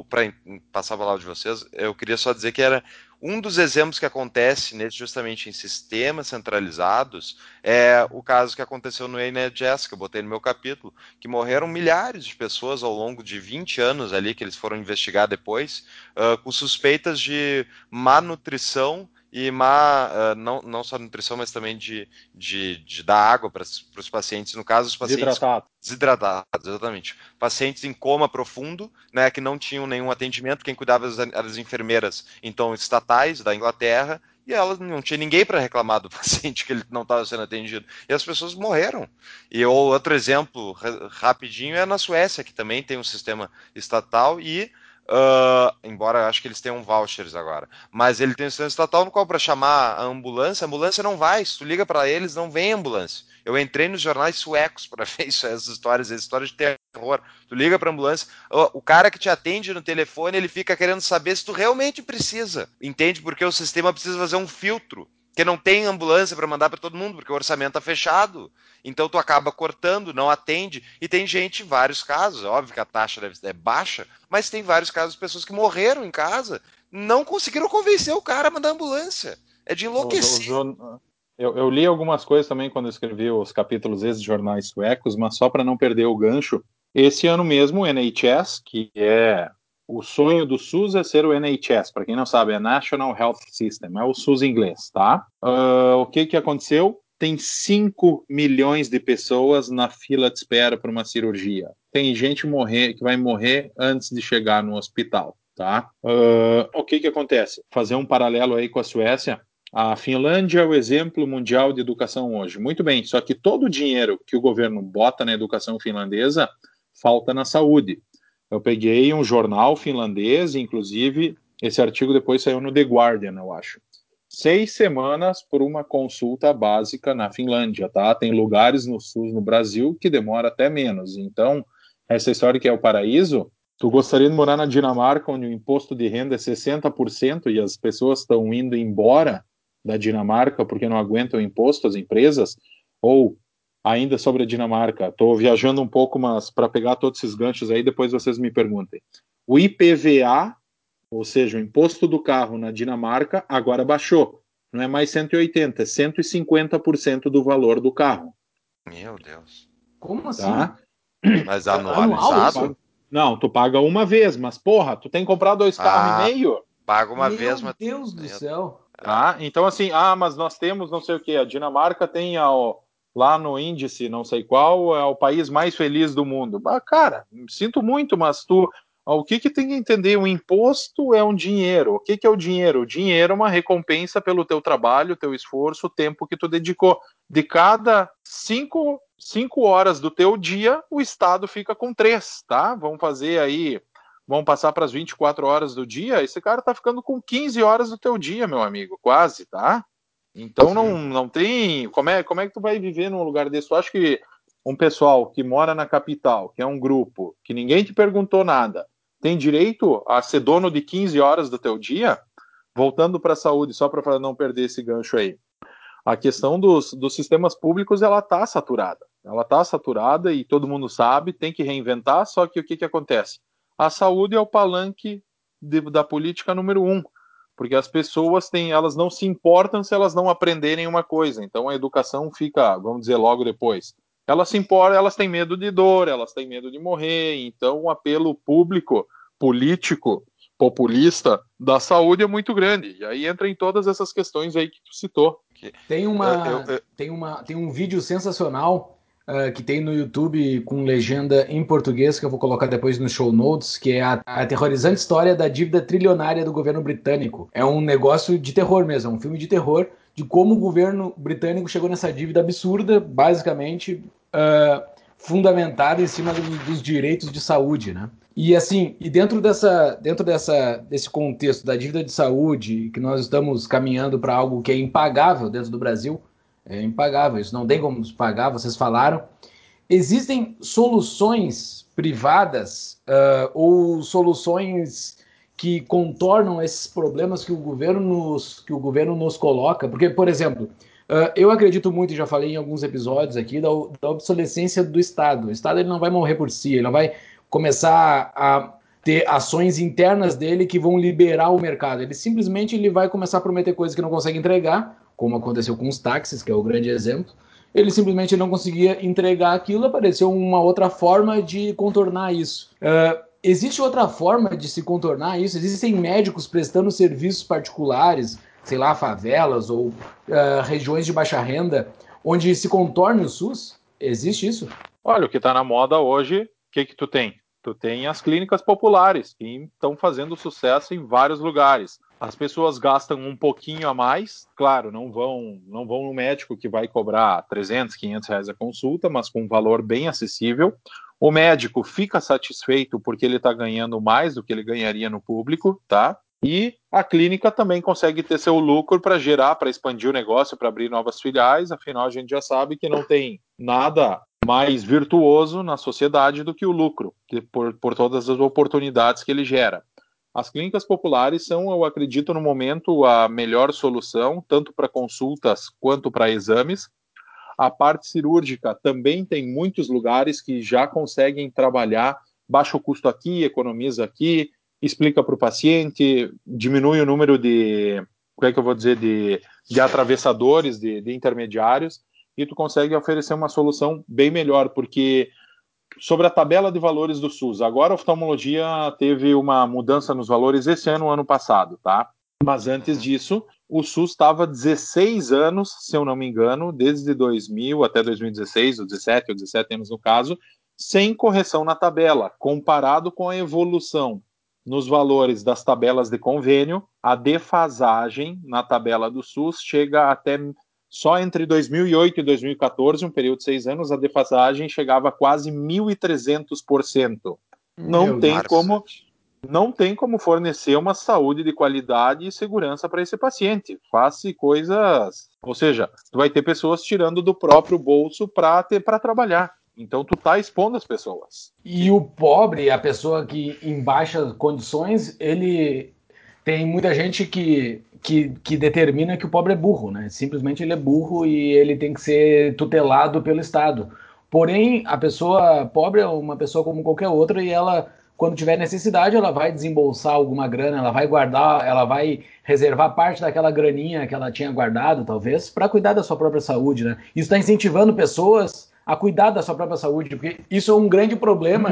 para passar a palavra de vocês, eu queria só dizer que era um dos exemplos que acontece nesse, justamente em sistemas centralizados é o caso que aconteceu no NHS, que eu botei no meu capítulo, que morreram milhares de pessoas ao longo de 20 anos ali, que eles foram investigar depois, uh, com suspeitas de má nutrição e má, uh, não, não só nutrição, mas também de, de, de dar água para os pacientes, no caso, os pacientes desidratados. desidratados, exatamente. Pacientes em coma profundo, né, que não tinham nenhum atendimento, quem cuidava eram as enfermeiras, então, estatais da Inglaterra, e ela não tinha ninguém para reclamar do [LAUGHS] paciente que ele não estava sendo atendido. E as pessoas morreram. E outro exemplo rapidinho é na Suécia, que também tem um sistema estatal e Uh, embora acho que eles tenham vouchers agora. Mas ele tem um sistema estatal no qual, para chamar a ambulância, a ambulância não vai. Se tu liga para eles, não vem ambulância. Eu entrei nos jornais suecos [LAUGHS] para ver isso, essas histórias, essas histórias de terror. Tu liga para ambulância, o cara que te atende no telefone, ele fica querendo saber se tu realmente precisa. Entende? Porque o sistema precisa fazer um filtro que não tem ambulância para mandar para todo mundo, porque o orçamento está fechado. Então tu acaba cortando, não atende. E tem gente, vários casos, é óbvio que a taxa deve é baixa, mas tem vários casos de pessoas que morreram em casa, não conseguiram convencer o cara a mandar ambulância. É de enlouquecer. O, eu, eu, li algumas coisas também quando eu escrevi os capítulos esses jornais suecos, mas só para não perder o gancho. Esse ano mesmo, o NHS, que é o sonho do SUS é ser o NHS, para quem não sabe, é National Health System, é o SUS inglês, tá? Uh, o que que aconteceu? Tem 5 milhões de pessoas na fila de espera para uma cirurgia. Tem gente morrer, que vai morrer antes de chegar no hospital, tá? Uh, o que que acontece? Fazer um paralelo aí com a Suécia, a Finlândia é o exemplo mundial de educação hoje. Muito bem, só que todo o dinheiro que o governo bota na educação finlandesa falta na saúde. Eu peguei um jornal finlandês, inclusive esse artigo depois saiu no The Guardian, eu acho. Seis semanas por uma consulta básica na Finlândia, tá? Tem lugares no SUS no Brasil que demora até menos. Então, essa história que é o paraíso, tu gostaria de morar na Dinamarca, onde o imposto de renda é 60% e as pessoas estão indo embora da Dinamarca porque não aguentam o imposto, as empresas? Ou ainda sobre a Dinamarca. Estou viajando um pouco, mas para pegar todos esses ganchos aí, depois vocês me perguntem. O IPVA, ou seja, o imposto do carro na Dinamarca, agora baixou. Não é mais 180, é 150% do valor do carro. Meu Deus. Como assim? Tá? Mas anualizado? Não, tu paga uma vez, mas porra, tu tem que comprar dois carros ah, e meio? Paga uma Meu vez, mas. Meu Deus do céu. Tá? Então, assim, ah, mas nós temos não sei o que. A Dinamarca tem a, lá no índice, não sei qual, é o país mais feliz do mundo. Ah, cara, sinto muito, mas tu. O que, que tem que entender? O imposto é um dinheiro. O que, que é o dinheiro? O dinheiro é uma recompensa pelo teu trabalho, teu esforço, o tempo que tu dedicou. De cada cinco, cinco horas do teu dia, o Estado fica com três, tá? Vamos fazer aí, vamos passar para as 24 horas do dia. Esse cara tá ficando com 15 horas do teu dia, meu amigo, quase, tá? Então não, não tem. Como é, como é que tu vai viver num lugar desse? Eu acho que um pessoal que mora na capital, que é um grupo, que ninguém te perguntou nada, tem direito a ser dono de 15 horas do teu dia? Voltando para a saúde, só para não perder esse gancho aí. A questão dos, dos sistemas públicos, ela está saturada. Ela está saturada e todo mundo sabe, tem que reinventar, só que o que, que acontece? A saúde é o palanque de, da política número um porque as pessoas têm, elas não se importam se elas não aprenderem uma coisa. Então a educação fica, vamos dizer, logo depois. Elas se importam, elas têm medo de dor, elas têm medo de morrer. Então o apelo público, político, populista da saúde é muito grande. E aí entra em todas essas questões aí que tu citou. Tem uma, eu, eu, eu... tem uma, tem um vídeo sensacional uh, que tem no YouTube com legenda em português, que eu vou colocar depois nos show notes, que é a, a aterrorizante história da dívida trilionária do governo britânico. É um negócio de terror mesmo, é um filme de terror de como o governo britânico chegou nessa dívida absurda, basicamente uh, fundamentada em cima dos, dos direitos de saúde, né? E assim, e dentro dessa, dentro dessa, desse contexto da dívida de saúde, que nós estamos caminhando para algo que é impagável dentro do Brasil, é impagável, isso não tem como pagar, vocês falaram. Existem soluções privadas uh, ou soluções que contornam esses problemas que o governo nos, que o governo nos coloca? Porque, por exemplo, uh, eu acredito muito, já falei em alguns episódios aqui, da, da obsolescência do Estado. O Estado ele não vai morrer por si, ele não vai começar a ter ações internas dele que vão liberar o mercado. Ele simplesmente ele vai começar a prometer coisas que não consegue entregar, como aconteceu com os táxis, que é o grande exemplo. Ele simplesmente não conseguia entregar aquilo, apareceu uma outra forma de contornar isso. Uh, existe outra forma de se contornar isso? Existem médicos prestando serviços particulares, sei lá, favelas ou uh, regiões de baixa renda, onde se contorne o SUS? Existe isso? Olha, o que está na moda hoje, o que que tu tem? Tu tem as clínicas populares, que estão fazendo sucesso em vários lugares. As pessoas gastam um pouquinho a mais, claro, não vão, não vão no médico que vai cobrar 300, 500 reais a consulta, mas com um valor bem acessível. O médico fica satisfeito porque ele está ganhando mais do que ele ganharia no público, tá? E a clínica também consegue ter seu lucro para gerar, para expandir o negócio, para abrir novas filiais. Afinal, a gente já sabe que não tem nada mais virtuoso na sociedade do que o lucro, por, por todas as oportunidades que ele gera. As clínicas populares são, eu acredito, no momento, a melhor solução, tanto para consultas quanto para exames. A parte cirúrgica também tem muitos lugares que já conseguem trabalhar baixo custo aqui, economiza aqui, explica para o paciente, diminui o número de, como é que eu vou dizer, de, de atravessadores, de, de intermediários, e tu consegue oferecer uma solução bem melhor, porque sobre a tabela de valores do SUS, agora a oftalmologia teve uma mudança nos valores esse ano, ano passado, tá? Mas antes disso, o SUS estava 16 anos, se eu não me engano, desde 2000 até 2016, ou 17 ou 17 anos no caso, sem correção na tabela, comparado com a evolução nos valores das tabelas de convênio, a defasagem na tabela do SUS chega até só entre 2008 e 2014, um período de seis anos, a defasagem chegava a quase 1.300%. Não Meu tem como não tem como fornecer uma saúde de qualidade e segurança para esse paciente. Faça coisas, ou seja, tu vai ter pessoas tirando do próprio bolso para ter para trabalhar. Então tu tá expondo as pessoas. E o pobre, a pessoa que em baixas condições, ele tem muita gente que, que, que, determina que o pobre é burro, né? Simplesmente ele é burro e ele tem que ser tutelado pelo Estado. Porém, a pessoa pobre é uma pessoa como qualquer outra e ela, quando tiver necessidade, ela vai desembolsar alguma grana, ela vai guardar, ela vai reservar parte daquela graninha que ela tinha guardado, talvez, para cuidar da sua própria saúde, né? Isso está incentivando pessoas a cuidar da sua própria saúde, porque isso é um grande problema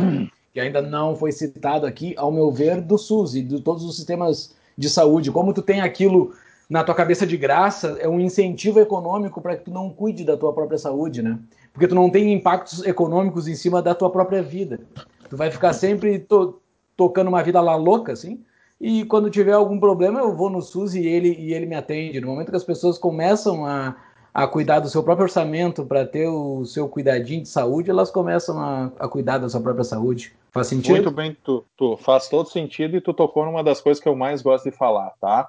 que ainda não foi citado aqui, ao meu ver, do SUS e de todos os sistemas de saúde, como tu tem aquilo na tua cabeça de graça, é um incentivo econômico para que tu não cuide da tua própria saúde, né? Porque tu não tem impactos econômicos em cima da tua própria vida. Tu vai ficar sempre to tocando uma vida lá louca, assim, e quando tiver algum problema eu vou no SUS e ele, e ele me atende. No momento que as pessoas começam a, a cuidar do seu próprio orçamento para ter o seu cuidadinho de saúde, elas começam a, a, cuidar da sua própria saúde. Faz sentido? Muito bem, tu, tu faz todo sentido e tu tocou numa das coisas que eu mais gosto de falar, tá?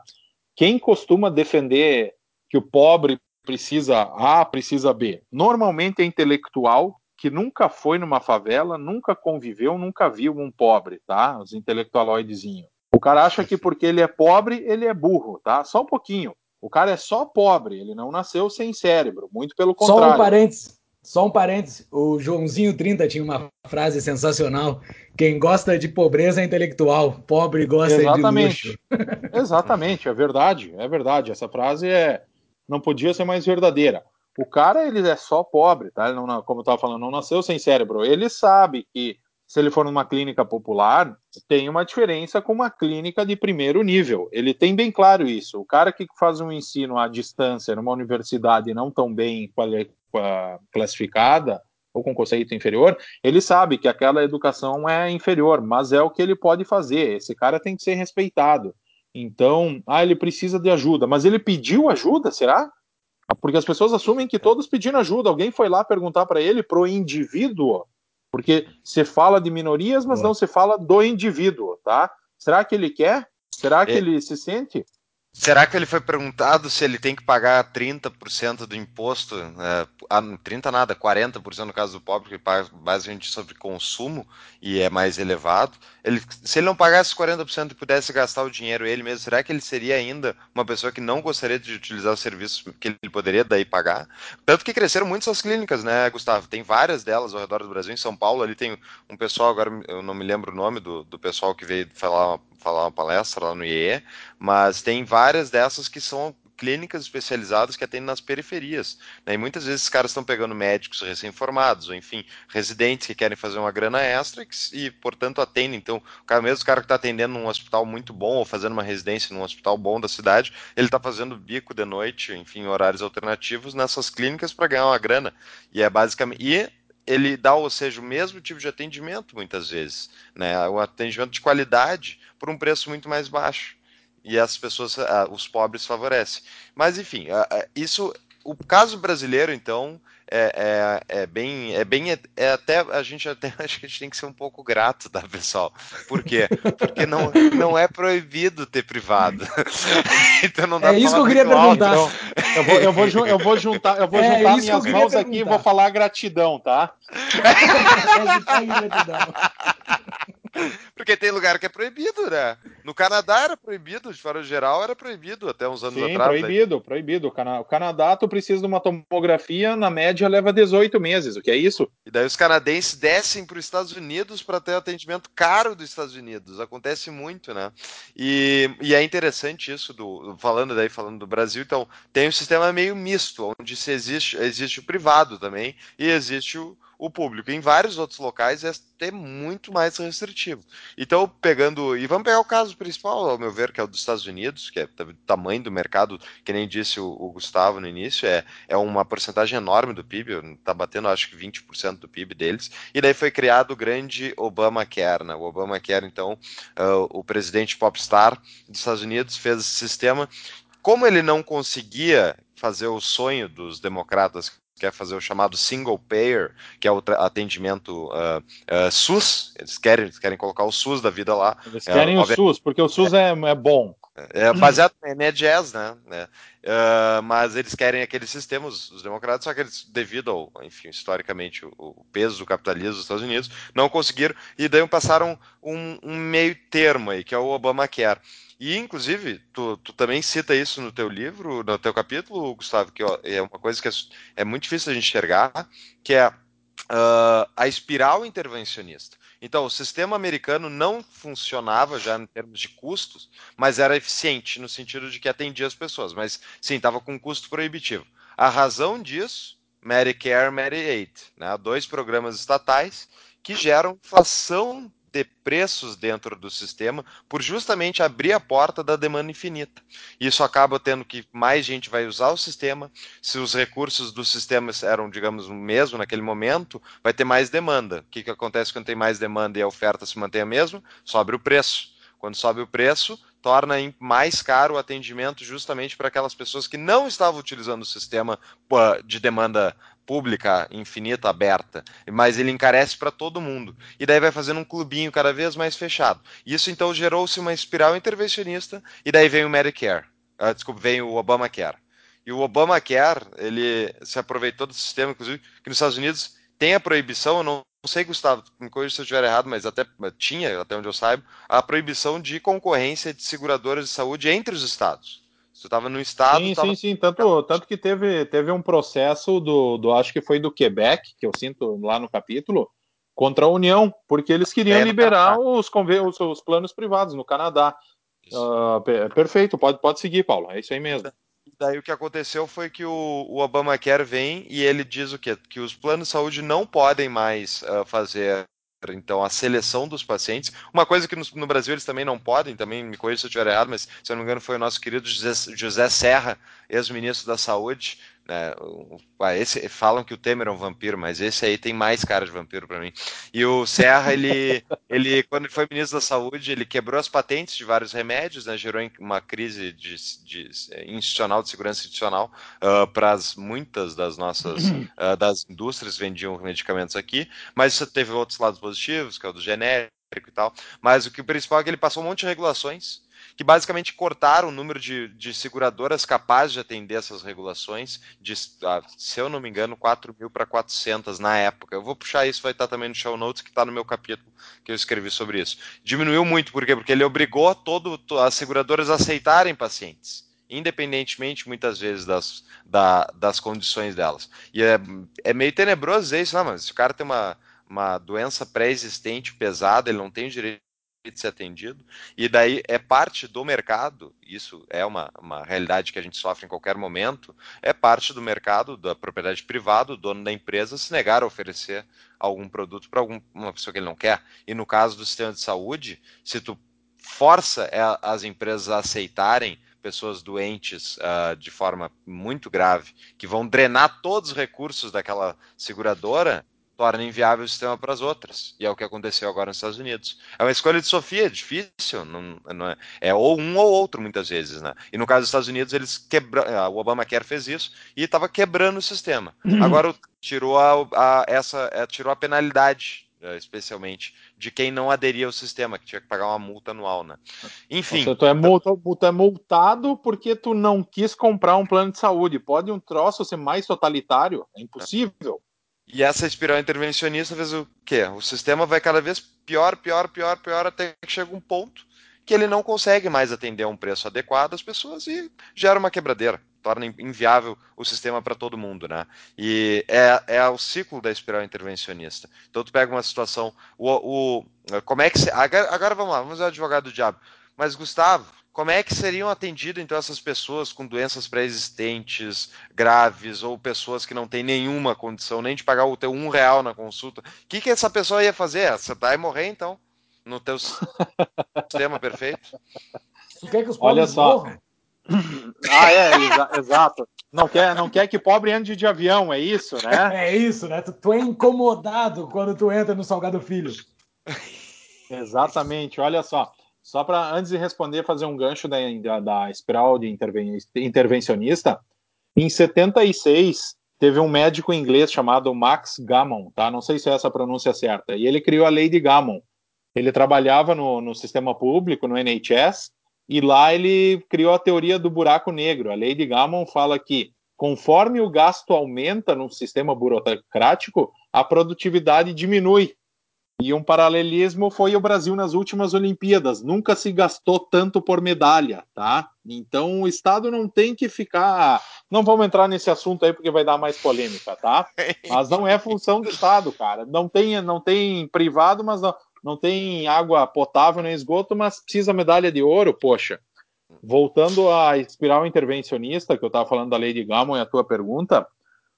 Quem costuma defender que o pobre precisa A, precisa B? Normalmente é intelectual que nunca foi numa favela, nunca conviveu, nunca viu um pobre, tá? Os intelectualoidezinhos. O cara acha que porque ele é pobre, ele é burro, tá? Só um pouquinho. O cara é só pobre, ele não nasceu sem cérebro, muito pelo contrário. Só um parênteses, só um parênteses. O Joãozinho 30 tinha uma frase sensacional: quem gosta de pobreza é intelectual, pobre gosta Exatamente. de luxo. [LAUGHS] [LAUGHS] Exatamente, é verdade, é verdade. Essa frase é não podia ser mais verdadeira. O cara, ele é só pobre, tá? Ele não, como eu estava falando, não nasceu sem cérebro. Ele sabe que se ele for numa clínica popular, tem uma diferença com uma clínica de primeiro nível. Ele tem bem claro isso. O cara que faz um ensino à distância numa universidade não tão bem classificada, ou com conceito inferior, ele sabe que aquela educação é inferior, mas é o que ele pode fazer. Esse cara tem que ser respeitado. Então, ah, ele precisa de ajuda, mas ele pediu ajuda, será? Porque as pessoas assumem que todos pediram ajuda. Alguém foi lá perguntar para ele, pro indivíduo, porque se fala de minorias, mas não se fala do indivíduo, tá? Será que ele quer? Será que é. ele se sente? Será que ele foi perguntado se ele tem que pagar 30% do imposto? É, 30 ah, nada, 40% no caso do pobre, que paga basicamente sobre consumo e é mais elevado. Ele, se ele não pagasse 40% e pudesse gastar o dinheiro ele mesmo, será que ele seria ainda uma pessoa que não gostaria de utilizar o serviço que ele poderia daí pagar? Tanto que cresceram muito essas clínicas, né, Gustavo? Tem várias delas ao redor do Brasil. Em São Paulo, ali tem um pessoal, agora eu não me lembro o nome do, do pessoal que veio falar falar uma palestra lá no IE, mas tem várias dessas que são clínicas especializadas que atendem nas periferias. Né? E muitas vezes os caras estão pegando médicos recém-formados, ou enfim, residentes que querem fazer uma grana extra e, e portanto, atendem. Então, o cara, mesmo o cara que está atendendo num hospital muito bom ou fazendo uma residência num hospital bom da cidade, ele está fazendo bico de noite, enfim, horários alternativos nessas clínicas para ganhar uma grana. E é basicamente. E ele dá, ou seja, o mesmo tipo de atendimento muitas vezes, né? Um atendimento de qualidade por um preço muito mais baixo. E as pessoas, os pobres favorecem. Mas enfim, isso, o caso brasileiro, então, é, é, é, bem, é bem, é até a gente até [LAUGHS] acho que a gente tem que ser um pouco grato, tá, pessoal? Por quê? Porque não, não é proibido ter privado. [LAUGHS] então não dá é isso que eu queria perguntar. Então, eu, vou, eu, vou, eu vou juntar, eu vou é juntar minhas mãos aqui e vou falar gratidão, tá? [LAUGHS] [LAUGHS] Porque tem lugar que é proibido, né? No Canadá era proibido, de forma geral era proibido até uns anos Sim, atrás. proibido, aí. proibido. O Canadá, tu precisa de uma tomografia, na média leva 18 meses, o que é isso? E daí os canadenses descem para os Estados Unidos para ter atendimento caro dos Estados Unidos. Acontece muito, né? E, e é interessante isso, do, falando daí, falando do Brasil, então, tem um sistema meio misto, onde se existe, existe o privado também e existe o, o público. Em vários outros locais é até muito mais restritivo. Então, pegando. E vamos pegar o caso principal, ao meu ver, que é o dos Estados Unidos, que é o tamanho do mercado, que nem disse o, o Gustavo no início, é, é uma porcentagem enorme do PIB, está batendo acho que 20% do PIB deles. E daí foi criado o grande Obamacare. Né? O Obamacare, então, uh, o presidente popstar dos Estados Unidos fez esse sistema. Como ele não conseguia fazer o sonho dos democratas quer fazer o chamado single payer, que é o atendimento uh, uh, SUS. Eles querem, eles querem colocar o SUS da vida lá. Eles querem é, o SUS, porque o SUS é, é, é bom. É baseado em NEDES, né? Uh, mas eles querem aquele sistema, os, os, democratas, só que eles, devido ao, enfim, historicamente, o, o, peso do capitalismo dos Estados Unidos, não conseguiram, e daí passaram um, um meio termo aí, que é o Obamacare. E, inclusive, tu, tu, também cita isso no teu livro, no teu capítulo, Gustavo, que ó, é uma coisa que é, é, muito difícil a gente enxergar, que é uh, a espiral intervencionista. Então, o sistema americano não funcionava já em termos de custos, mas era eficiente no sentido de que atendia as pessoas, mas sim, estava com um custo proibitivo. A razão disso, Medicare, Medicaid, né, dois programas estatais que geram inflação ter preços dentro do sistema por justamente abrir a porta da demanda infinita. Isso acaba tendo que mais gente vai usar o sistema. Se os recursos do sistema eram, digamos, o mesmo naquele momento, vai ter mais demanda. O que, que acontece quando tem mais demanda e a oferta se mantém a mesma? Sobe o preço. Quando sobe o preço, torna mais caro o atendimento justamente para aquelas pessoas que não estavam utilizando o sistema de demanda pública, infinita, aberta, mas ele encarece para todo mundo. E daí vai fazendo um clubinho cada vez mais fechado. Isso então gerou-se uma espiral intervencionista e daí vem o Medicare. Uh, desculpa, vem o Obamacare. E o Obamacare, ele se aproveitou do sistema, inclusive, que nos Estados Unidos tem a proibição, eu não sei, Gustavo, me corrija se eu estiver errado, mas até tinha, até onde eu saiba, a proibição de concorrência de seguradoras de saúde entre os estados. Você estava no estado. Sim, tava... sim, sim. Tanto, tanto que teve, teve um processo do, do. Acho que foi do Quebec, que eu sinto lá no capítulo, contra a União, porque eles queriam é, liberar os, os, os, planos privados no Canadá. Uh, perfeito, pode, pode seguir, Paulo. É isso aí mesmo. Daí o que aconteceu foi que o, o Obamacare vem e ele diz o quê? Que os planos de saúde não podem mais uh, fazer então a seleção dos pacientes. Uma coisa que no, no, Brasil eles também não podem, também me corrija se eu estiver errado, mas se eu não me engano foi o nosso querido José, José Serra, ex-ministro da Saúde, né, ah, esse, falam que o Temer é um vampiro, mas esse aí tem mais cara de vampiro para mim. E o Serra, ele, ele, quando ele foi ministro da Saúde, ele quebrou as patentes de vários remédios, né, gerou uma crise de, de, institucional, de segurança institucional, uh, para muitas das nossas, uh, das indústrias vendiam medicamentos aqui, mas isso teve outros lados positivos, que é o do genérico e tal. Mas o que o principal é que ele passou um monte de regulações que basicamente cortaram o número de, de seguradoras capazes de atender essas regulações, de, ah, se eu não me engano, 4 mil para 400 na época. Eu vou puxar isso, vai estar também no show notes, que está no meu capítulo que eu escrevi sobre isso. Diminuiu muito, por quê? Porque ele obrigou todo, as seguradoras a aceitarem pacientes independentemente muitas vezes das, da, das condições delas. E é, é meio tenebroso dizer isso, não, mas se o cara tem uma, uma doença pré-existente pesada, ele não tem o direito de ser atendido, e daí é parte do mercado, isso é uma, uma realidade que a gente sofre em qualquer momento, é parte do mercado da propriedade privada, o dono da empresa se negar a oferecer algum produto para alguma pessoa que ele não quer. E no caso do sistema de saúde, se tu força as empresas a aceitarem pessoas doentes uh, de forma muito grave, que vão drenar todos os recursos daquela seguradora, torna inviável o sistema para as outras. E é o que aconteceu agora nos Estados Unidos. É uma escolha de Sofia, é difícil, não, não é, é, ou um ou outro muitas vezes, né? E no caso dos Estados Unidos, eles quebra, o Obamacare fez isso e estava quebrando o sistema. Uhum. Agora tirou a, a essa, é, tirou a penalidade é, especialmente, de quem não aderia ao sistema, que tinha que pagar uma multa anual, né? Enfim. Seja, tu, é multa, tu é multado porque tu não quis comprar um plano de saúde. Pode um troço ser mais totalitário? É impossível. E essa espiral intervencionista fez o quê? O sistema vai cada vez pior, pior, pior, pior, até que chega um ponto que ele não consegue mais atender a um preço adequado às pessoas e gera uma quebradeira, torna inviável o sistema para todo mundo, né? E é, é o ciclo da espiral intervencionista. Então tu pega uma situação, o, o como é que se, agora, agora vamos lá, vamos ver o advogado do diabo. Mas Gustavo, como é que seriam atendidas então essas pessoas com doenças pré-existentes graves ou pessoas que não têm nenhuma condição nem de pagar o teu um real na consulta? O que, que essa pessoa ia fazer? Acertar e morrer então no teu sistema perfeito? Tu quer que os Olha só. Morram? Ah, é, exa exato. Não quer, não quer que pobre ande de avião, é isso, né? [LAUGHS] É isso, né? Tu, tu é incomodado quando tu entra no Salgado Filho. Exatamente, olha só. Só para, antes de responder, fazer um gancho da, da, da espiral de interven, intervencionista. Em 76, teve um médico inglês chamado Max Gammon, tá? Não sei se é essa pronúncia certa. E ele criou a lei de Gammon. Ele trabalhava no, no sistema público, no NHS, e lá ele criou a teoria do buraco negro. A lei de Gammon fala que, conforme o gasto aumenta no sistema burocrático, a produtividade diminui. E um paralelismo foi o Brasil nas últimas Olimpíadas. Nunca se gastou tanto por medalha, tá? Então o Estado não tem que ficar. Não vamos entrar nesse assunto aí porque vai dar mais polêmica, tá? [LAUGHS] Mas não é função do Estado, cara. Não tem, não tem privado, mas não, não tem água potável nem esgoto, mas precisa medalha de ouro, poxa. Voltando à espiral intervencionista, que eu estava falando da lei de Gammon e a tua pergunta,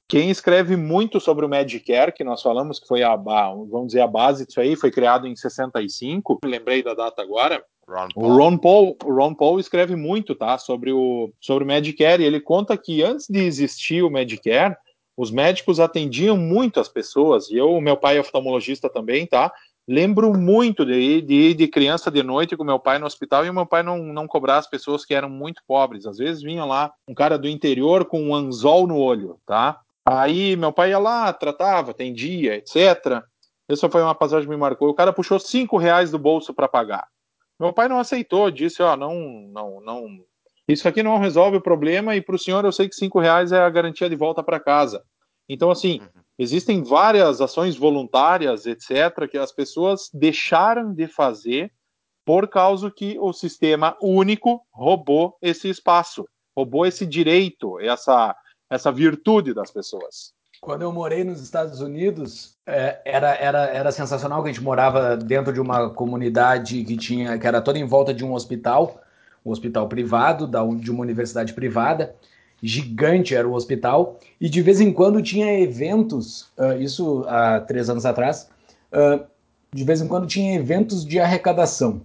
quem escreve muito sobre o Medicare, que nós falamos que foi a, vamos dizer, a base disso aí, foi criado em 65, lembrei da data agora. Ron o Ron Paul, o Ron Paul escreve muito, tá, sobre o sobre o Medicare, e ele conta que antes de existir o Medicare, os médicos atendiam muito as pessoas, e eu, meu pai é oftalmologista também, tá? Lembro muito de ir de, de, criança de noite com meu pai no hospital e meu pai não, não cobrar as pessoas que eram muito pobres. Às vezes vinha lá um cara do interior com um anzol no olho, tá? Aí meu pai ia lá, tratava, atendia, etc. Essa foi uma passagem que me marcou. O cara puxou cinco reais do bolso para pagar. Meu pai não aceitou, disse, ó, não, não, não. Isso aqui não resolve o problema e para o senhor eu sei que cinco reais é a garantia de volta para casa. Então, assim, uhum. existem várias ações voluntárias, etc., que as pessoas deixaram de fazer por causa que o sistema único roubou esse espaço, roubou esse direito, essa essa virtude das pessoas. Quando eu morei nos Estados Unidos, é, era, era, era sensacional que a gente morava dentro de uma comunidade que tinha que era toda em volta de um hospital, um hospital privado, da, de uma universidade privada, gigante era o hospital, e de vez em quando tinha eventos, uh, isso há três anos atrás, uh, de vez em quando tinha eventos de arrecadação.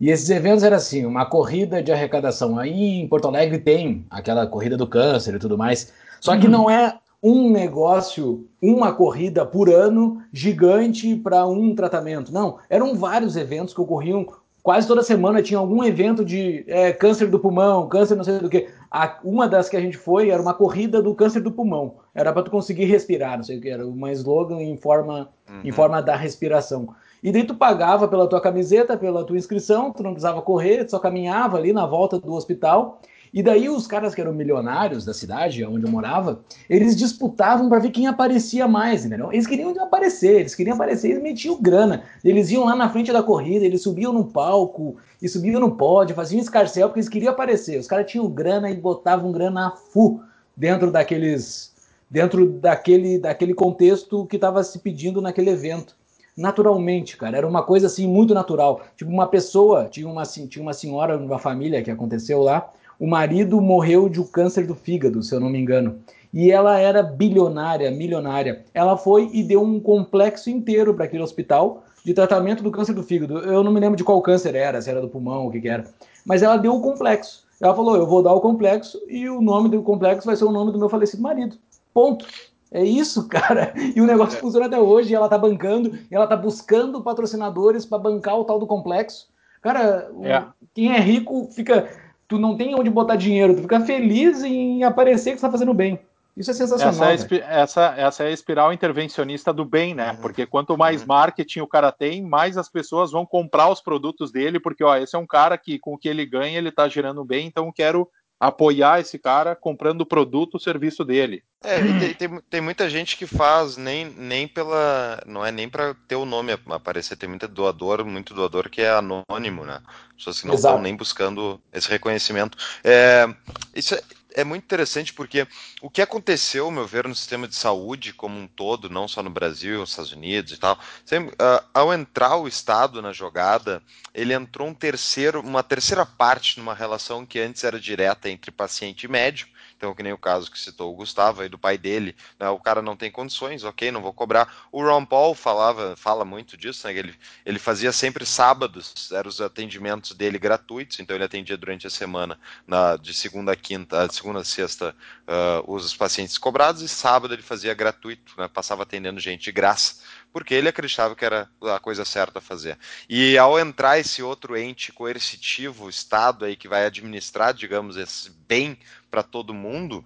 E esses eventos eram assim, uma corrida de arrecadação. Aí em Porto Alegre tem aquela corrida do câncer e tudo mais. Só que uhum. não é um negócio, uma corrida por ano gigante para um tratamento. Não, eram vários eventos que ocorriam quase toda semana tinha algum evento de é, câncer do pulmão, câncer não sei do que. A, uma das que a gente foi era uma corrida do câncer do pulmão. Era para tu conseguir respirar, não sei o que era, uma slogan em forma, uhum. em forma da respiração. E daí tu pagava pela tua camiseta, pela tua inscrição, tu não precisava correr, só caminhava ali na volta do hospital e daí os caras que eram milionários da cidade, onde eu morava, eles disputavam para ver quem aparecia mais, entendeu? Eles queriam aparecer, eles queriam aparecer, eles metiam grana. Eles iam lá na frente da corrida, eles subiam no palco, e subiam no pódio, faziam escarcel porque eles queriam aparecer. Os caras tinham grana e botavam grana a fu dentro daqueles dentro daquele daquele contexto que estava se pedindo naquele evento naturalmente, cara. Era uma coisa assim muito natural. Tipo, uma pessoa, tinha uma, tinha uma senhora, uma família que aconteceu lá, o marido morreu de um câncer do fígado, se eu não me engano. E ela era bilionária, milionária. Ela foi e deu um complexo inteiro para aquele hospital de tratamento do câncer do fígado. Eu não me lembro de qual câncer era, se era do pulmão, o que, que era. Mas ela deu o complexo. Ela falou: Eu vou dar o complexo e o nome do complexo vai ser o nome do meu falecido marido. Ponto. É isso, cara. [LAUGHS] E o negócio é. funciona até hoje. E ela tá bancando, e ela tá buscando patrocinadores para bancar o tal do complexo. Cara, é. quem é rico fica tu não tem onde botar dinheiro, tu fica feliz em aparecer que está fazendo bem. Isso é sensacional. Essa é, essa, essa é, a espiral intervencionista do bem, né? Uhum. Porque quanto mais uhum. marketing o cara tem, mais as pessoas vão comprar os produtos dele, porque ó, esse é um cara que com o que ele ganha, ele está gerando bem, então quero apoiar esse cara comprando o produto, o serviço dele. É, tem, tem, tem, muita gente que faz nem, nem pela. Não é nem para ter o nome aparecer. Tem muito doador, muito doador que é anônimo, né? Pessoas que não estão nem buscando esse reconhecimento. É, isso é, muito interessante porque o que aconteceu, ao meu ver, no sistema de saúde como um todo, não só no Brasil, nos Estados Unidos e tal, sempre, uh, ao entrar o Estado na jogada, ele entrou um terceiro, uma terceira parte numa relação que antes era direta entre paciente e médico, então, que nem o caso que citou o Gustavo aí do pai dele, né, o cara não tem condições, ok, não vou cobrar. O Ron Paul falava, fala muito disso, né, ele, ele fazia sempre sábados, eram os atendimentos dele gratuitos, então ele atendia durante a semana, na, de segunda a quinta, de segunda a sexta, uh, os pacientes cobrados, e sábado ele fazia gratuito, né, passava atendendo gente de graça porque ele acreditava que era a coisa certa a fazer. E ao entrar esse outro ente coercitivo, Estado aí que vai administrar, digamos, esse bem para todo mundo,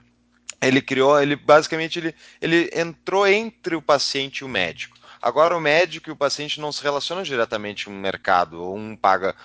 ele criou, ele basicamente ele, ele entrou entre o paciente e o médico. Agora o médico e o paciente não se relacionam diretamente no mercado, ou um paga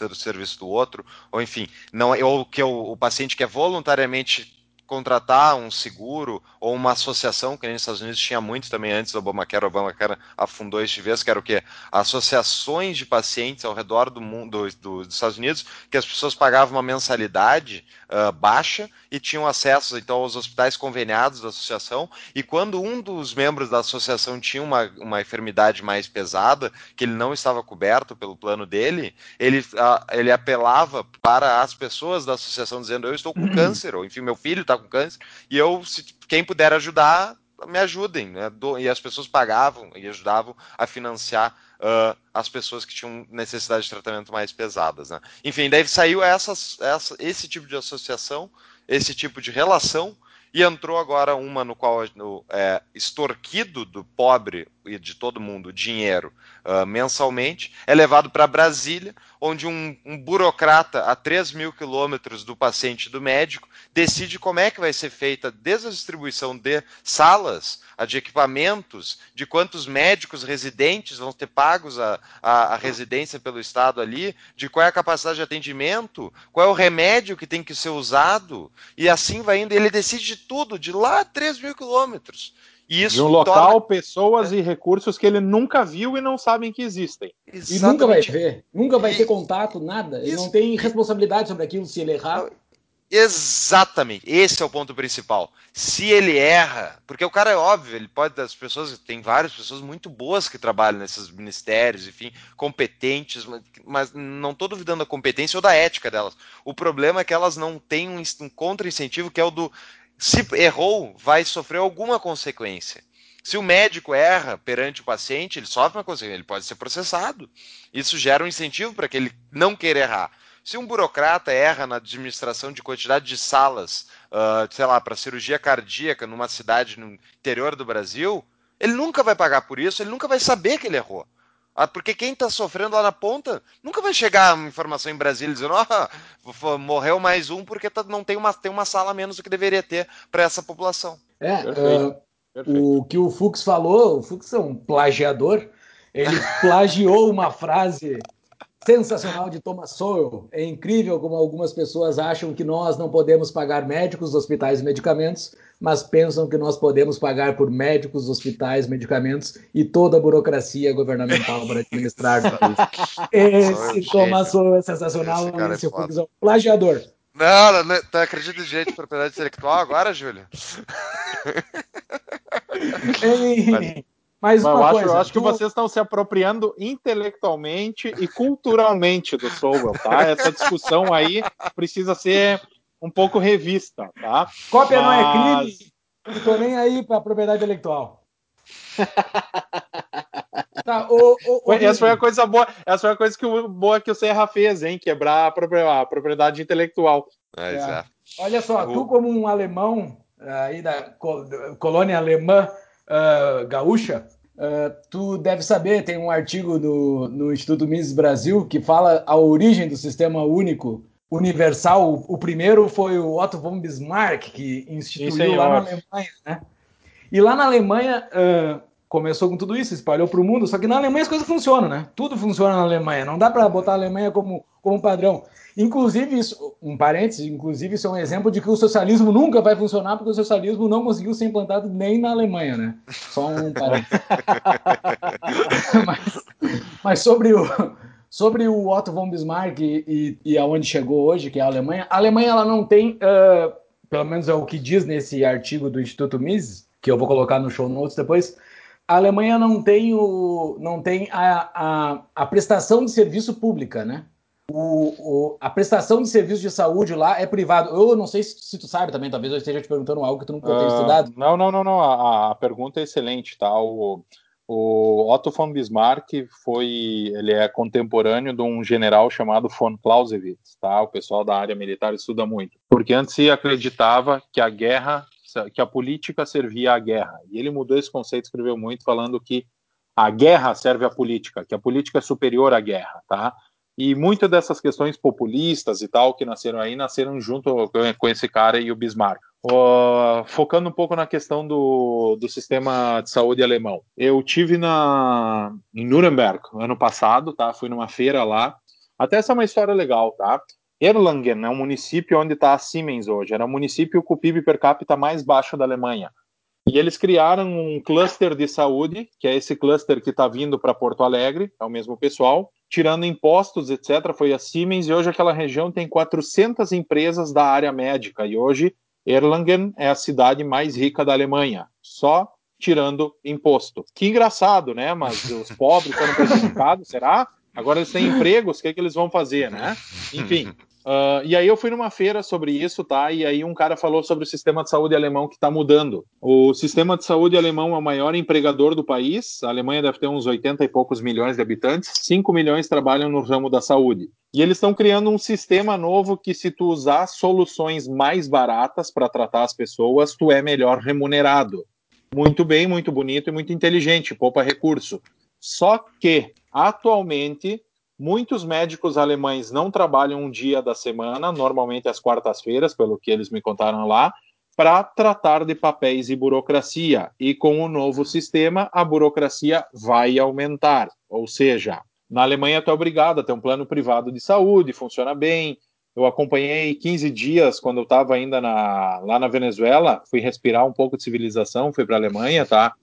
o serviço do outro, ou enfim, não, ou que o, o paciente quer voluntariamente contratar um seguro ou uma associação, que nos Estados Unidos tinha muito também antes do Obamacare, o Obamacare afundou este vez, que era o quê? Associações de pacientes ao redor do mundo do, dos Estados Unidos, que as pessoas pagavam uma mensalidade uh, baixa e tinham acesso então aos hospitais conveniados da associação, e quando um dos membros da associação tinha uma, uma enfermidade mais pesada, que ele não estava coberto pelo plano dele, ele, uh, ele apelava para as pessoas da associação dizendo, eu estou com câncer, ou enfim, meu filho está com câncer, e eu, se quem puder ajudar, me ajudem. Né? E as pessoas pagavam e ajudavam a financiar uh, as pessoas que tinham necessidade de tratamento mais pesadas. Né? Enfim, daí saiu essa, esse tipo de associação, esse tipo de relação, e entrou agora uma no qual é extorquido do pobre e de todo mundo dinheiro uh, mensalmente é levado para Brasília, onde um, um, burocrata a 3 mil quilômetros do paciente do médico decide como é que vai ser feita desde a distribuição de salas, a de equipamentos, de quantos médicos residentes vão ter pagos a, a, a, residência pelo Estado ali, de qual é a capacidade de atendimento, qual é o remédio que tem que ser usado, e assim vai indo. Ele decide de tudo, de lá a 3 mil quilômetros. E isso de um local, torna... pessoas é. e recursos que ele nunca viu e não sabem que existem. Exatamente. E nunca vai ver, nunca vai e... ter contato, nada. Ele não tem responsabilidade sobre aquilo se ele errar. Exatamente, esse é o ponto principal. Se ele erra, porque o cara é óbvio, ele pode as pessoas, tem várias pessoas muito boas que trabalham nesses ministérios, enfim, competentes, mas não estou duvidando da competência ou da ética delas. O problema é que elas não têm um, um contra-incentivo que é o do se errou, vai sofrer alguma consequência. Se o médico erra perante o paciente, ele sofre uma consequência, ele pode ser processado. Isso gera um incentivo para que ele não queira errar. Se um burocrata erra na administração de quantidade de salas, uh, sei lá, para cirurgia cardíaca numa cidade no interior do Brasil, ele nunca vai pagar por isso, ele nunca vai saber que ele errou. Ah, porque quem está sofrendo lá na ponta nunca vai chegar a informação em Brasília dizendo oh, morreu mais um porque tá, não tem uma, tem uma sala menos do que deveria ter para essa população. É, Perfeito. Uh, Perfeito. o que o Fux falou, o Fux é um plagiador, ele [LAUGHS] plagiou uma frase sensacional de Thomas Sowell. É incrível como algumas pessoas acham que nós não podemos pagar médicos, hospitais e medicamentos, mas pensam que nós podemos pagar por médicos, hospitais, medicamentos e toda a burocracia governamental para administrar isso. [LAUGHS] Esse Thomas Sowell é sensacional, esse, esse é um plagiador. Não, não, tu acredita em direito de propriedade intelectual agora, Júlio? Ei, [LAUGHS] mas eu, acho, eu acho que vocês estão se apropriando intelectualmente e culturalmente do Sowell, tá? Essa discussão aí precisa ser um pouco revista, tá? Cópia Mas... não é crime, não tô nem aí para propriedade intelectual. [LAUGHS] tá, o, o, o, essa foi a coisa boa, essa foi a coisa que o, boa que o Serra fez, hein? Quebrar a propriedade, a propriedade intelectual. É, é. Olha só, tu como um alemão aí da colônia alemã uh, gaúcha, uh, tu deve saber, tem um artigo no, no Instituto Mises Brasil que fala a origem do sistema único universal. O, primeiro foi o Otto von Bismarck, que instituiu lá na Alemanha, né? E lá na Alemanha uh, começou com tudo isso, espalhou para o mundo, só que na Alemanha as coisas funcionam, né? Tudo funciona na Alemanha, não dá para botar a Alemanha como, como padrão. Inclusive, isso, um parênteses, inclusive, isso é um exemplo de que o socialismo nunca vai funcionar, porque o socialismo não conseguiu ser implantado nem na Alemanha, né? Só um parênteses. [LAUGHS] mas, mas, sobre o. Sobre o Otto von Bismarck e, e, e aonde chegou hoje, que é a Alemanha, a Alemanha ela não tem, uh, pelo menos é o que diz nesse artigo do Instituto Mises, que eu vou colocar no show notes depois, a Alemanha não tem, o, não tem a, a, a prestação de serviço pública, né? O, o, a prestação de serviço de saúde lá é privado. Eu não sei se, se, tu sabe também, talvez eu esteja te perguntando algo que tu nunca uh, tenha estudado. Não, não, não, não. A, a, pergunta é excelente, tá? O, o Otto von Bismarck foi, ele é contemporâneo de um general chamado von Clausewitz, tá? O pessoal da área militar estuda muito, porque antes se acreditava que a guerra, que a política servia à guerra, e ele mudou esse conceito, escreveu muito falando que a guerra serve à política, que a política é superior à guerra, tá? E muitas dessas questões populistas e tal que nasceram aí nasceram junto com esse cara e o Bismarck. Uh, focando um pouco na questão do, do sistema de saúde alemão. Eu tive na, em Nuremberg ano passado, tá? Fui numa feira lá. Até essa é uma história legal, tá? Erlangen é um município onde está a Siemens hoje. Era o município com o PIB per capita mais baixo da Alemanha. E eles criaram um cluster de saúde, que é esse cluster que está vindo para Porto Alegre, é o mesmo pessoal, tirando impostos, etc. Foi a Siemens, e hoje aquela região tem 400 empresas da área médica, e hoje Erlangen é a cidade mais rica da Alemanha, só tirando imposto. Que engraçado, né? Mas os pobres foram prejudicados, será? Agora eles têm empregos, o que, é que eles vão fazer, né? Enfim, Uh, e aí eu fui numa feira sobre isso, tá? E aí um cara falou sobre o sistema de saúde alemão que está mudando. O sistema de saúde alemão é o maior empregador do país. A Alemanha deve ter uns 80 e poucos milhões de habitantes. 5 milhões trabalham no ramo da saúde. E eles estão criando um sistema novo que, se tu usar soluções mais baratas para tratar as pessoas, tu é melhor remunerado. Muito bem, muito bonito e muito inteligente, poupa recurso. Só que, atualmente, Muitos médicos alemães não trabalham um dia da semana, normalmente às quartas-feiras, pelo que eles me contaram lá, para tratar de papéis e burocracia. E com o novo sistema, a burocracia vai aumentar. Ou seja, na Alemanha tu é obrigado a ter um plano privado de saúde, funciona bem. Eu acompanhei 15 dias quando eu estava ainda na, lá na Venezuela, fui respirar um pouco de civilização, fui para a Alemanha, tá?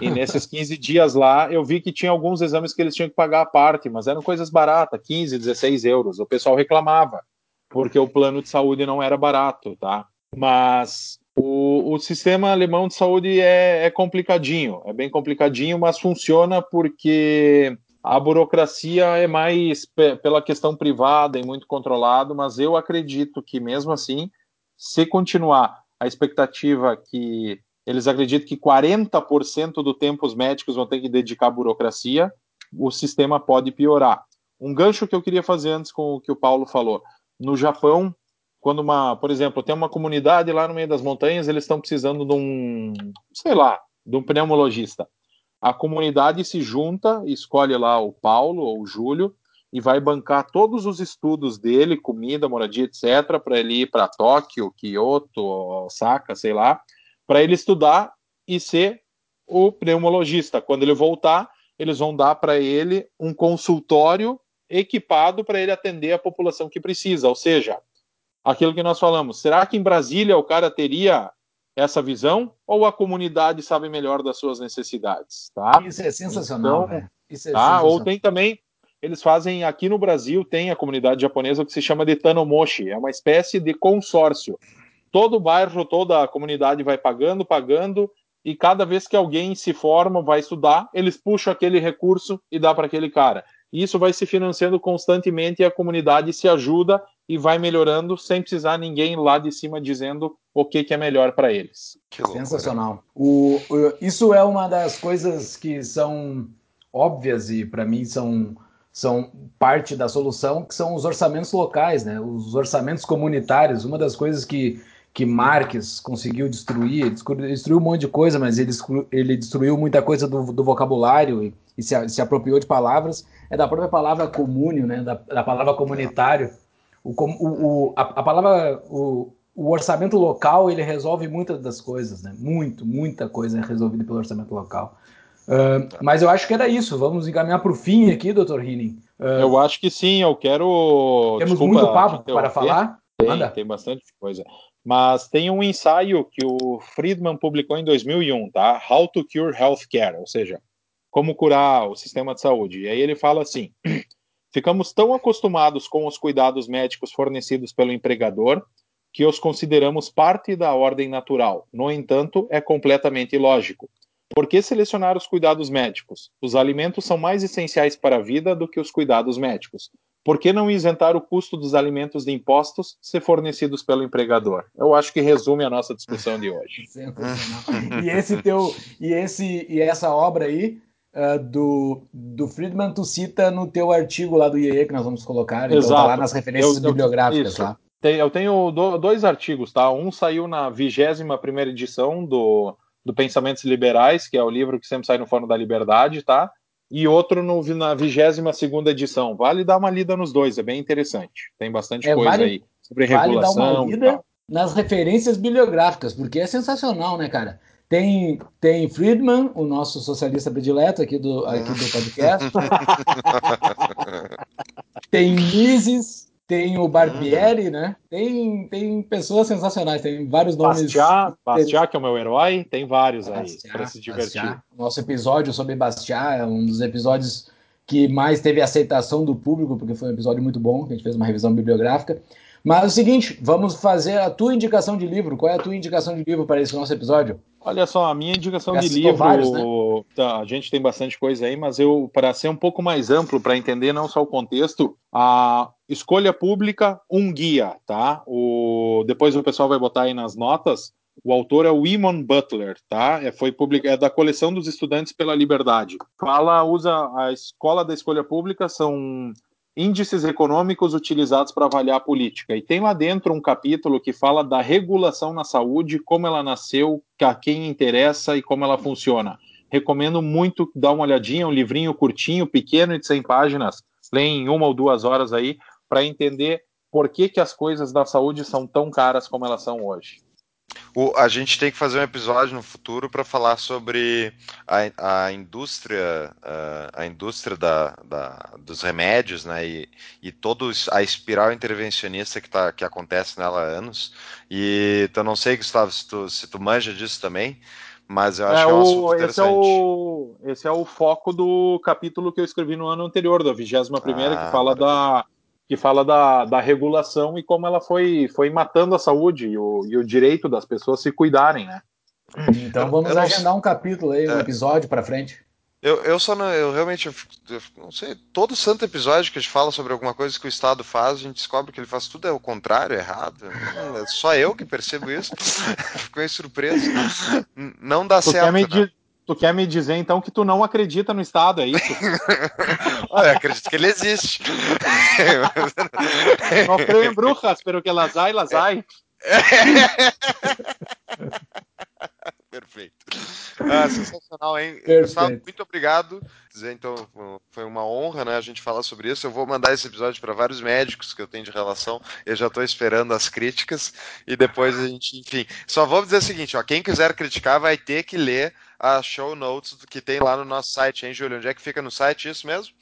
E nesses 15 dias lá, eu vi que tinha alguns exames que eles tinham que pagar à parte, mas eram coisas baratas, 15, 16 euros. O pessoal reclamava, porque o plano de saúde não era barato, tá? Mas o, o sistema alemão de saúde é, é complicadinho, é bem complicadinho, mas funciona porque a burocracia é mais pela questão privada e muito controlado, mas eu acredito que mesmo assim, se continuar a expectativa que eles acreditam que 40% do tempo os médicos vão ter que dedicar à burocracia, o sistema pode piorar. Um gancho que eu queria fazer antes com o que o Paulo falou. No Japão, quando uma, por exemplo, tem uma comunidade lá no meio das montanhas, eles estão precisando de um, sei lá, de um pneumologista. A comunidade se junta, escolhe lá o Paulo ou o Júlio e vai bancar todos os estudos dele, comida, moradia, etc, para ele ir para Tóquio, Kyoto, Osaka, sei lá, para ele estudar e ser o pneumologista. Quando ele voltar, eles vão dar para ele um consultório equipado para ele atender a população que precisa. Ou seja, aquilo que nós falamos, será que em Brasília o cara teria essa visão ou a comunidade sabe melhor das suas necessidades? Tá? Isso é sensacional, então, Isso é tá? Sensacional. Ou tem também eles fazem aqui no Brasil tem a comunidade japonesa que se chama de Tanomoshi, é uma espécie de consórcio todo o bairro, toda a comunidade vai pagando, pagando, e cada vez que alguém se forma, vai estudar, eles puxam aquele recurso e dá para aquele cara. E isso vai se financiando constantemente e a comunidade se ajuda e vai melhorando sem precisar ninguém lá de cima dizendo o que, que é melhor para eles. Sensacional. O, o, isso é uma das coisas que são óbvias e para mim são, são parte da solução, que são os orçamentos locais, né? os orçamentos comunitários. Uma das coisas que que Marques conseguiu destruir, destruiu um monte de coisa, mas ele, ele destruiu muita coisa do, do vocabulário e, e se, se, apropriou de palavras, é da própria palavra comúnio, né, da, da palavra comunitário. O, o, o a, a, palavra, o, o orçamento local, ele resolve muitas das coisas, né, muito, muita coisa é resolvida pelo orçamento local. Uh, mas eu acho que era isso. Vamos encaminhar para o fim aqui, doutor Hinning. Uh, eu acho que sim. Eu quero. Temos Desculpa, muito papo para falar. Tem, tem bastante coisa. Mas tem um ensaio que o Friedman publicou em 2001, tá? How to Cure Healthcare, ou seja, como curar o sistema de saúde. E aí ele fala assim: [CLEARS THROAT] ficamos tão acostumados com os cuidados médicos fornecidos pelo empregador que os consideramos parte da ordem natural. No entanto, é completamente ilógico. Por que selecionar os cuidados médicos? Os alimentos são mais essenciais para a vida do que os cuidados médicos. Por que não isentar o custo dos alimentos de impostos se fornecidos pelo empregador? Eu acho que resume a nossa discussão de hoje. [LAUGHS] e esse teu e esse e essa obra aí uh, do, do Friedman tu cita no teu artigo lá do IE que nós vamos colocar, então Exato. tá lá nas referências eu, bibliográficas isso. lá. eu tenho dois artigos, tá? Um saiu na vigésima primeira edição do, do Pensamentos Liberais, que é o livro que sempre sai no Fórum da Liberdade, tá? E outro no, na 22 segunda edição. Vale dar uma lida nos dois, é bem interessante. Tem bastante é, coisa vale, aí sobre vale regulação. Dar uma lida nas referências bibliográficas, porque é sensacional, né, cara? Tem, tem Friedman, o nosso socialista predileto aqui do, aqui do podcast. [LAUGHS] tem Mises, tem o Barbieri, né? Tem, tem pessoas sensacionais, tem vários nomes. Bastiat, Bastiat, que é o meu herói, tem vários Bastiat, aí para se divertir. Bastiat. Nosso episódio sobre Bastiat é um dos episódios que mais teve aceitação do público, porque foi um episódio muito bom, que a gente fez uma revisão bibliográfica. Mas é o seguinte, vamos fazer a tua indicação de livro. Qual é a tua indicação de livro para esse nosso episódio? Olha só, a minha indicação de livro, vários, né? tá, a gente tem bastante coisa aí, mas eu, para ser um pouco mais amplo, para entender não só o contexto, a escolha pública, um guia, tá? O, depois o pessoal vai botar aí nas notas. O autor é o Eamon Butler, tá? É, foi public, é da coleção dos estudantes pela liberdade. Fala, usa a escola da escolha pública, são índices econômicos utilizados para avaliar a política. E tem lá dentro um capítulo que fala da regulação na saúde, como ela nasceu, a quem interessa e como ela funciona. Recomendo muito dar uma olhadinha, um livrinho curtinho, pequeno, de 100 páginas, lê em uma ou duas horas aí, para entender por que, que as coisas da saúde são tão caras como elas são hoje. O, a gente tem que fazer um episódio no futuro para falar sobre a, a indústria, a, a indústria da, da, dos remédios, né? E, e toda a espiral intervencionista que, tá, que acontece nela há anos. E então não sei, Gustavo, se tu, se tu manja disso também, mas eu acho é que é um assunto esse é, o, esse é o foco do capítulo que eu escrevi no ano anterior, da 21 primeira, ah, que fala da que fala da, da regulação e como ela foi, foi matando a saúde e o, e o direito das pessoas se cuidarem, né? Então vamos agendar um capítulo aí, um é. episódio para frente. Eu, eu só não, eu realmente eu, eu, não sei, todo santo episódio que a gente fala sobre alguma coisa que o Estado faz, a gente descobre que ele faz tudo é o contrário, é errado. é só eu que percebo isso. [LAUGHS] Fico meio surpreso. Não dá tu certo. Quer me, né? Tu quer me dizer então que tu não acredita no Estado, é isso? [LAUGHS] Olha, eu acredito que ele existe. [LAUGHS] não creio em brujas, pero que las hay, las hay. [LAUGHS] Perfeito. Ah, sensacional, hein? Gustavo, muito obrigado. Dizer, então, foi uma honra né, a gente falar sobre isso. Eu vou mandar esse episódio para vários médicos que eu tenho de relação. Eu já estou esperando as críticas. E depois a gente, enfim. Só vou dizer o seguinte: ó, quem quiser criticar vai ter que ler as show notes que tem lá no nosso site, hein, Júlio? Onde é que fica no site isso mesmo?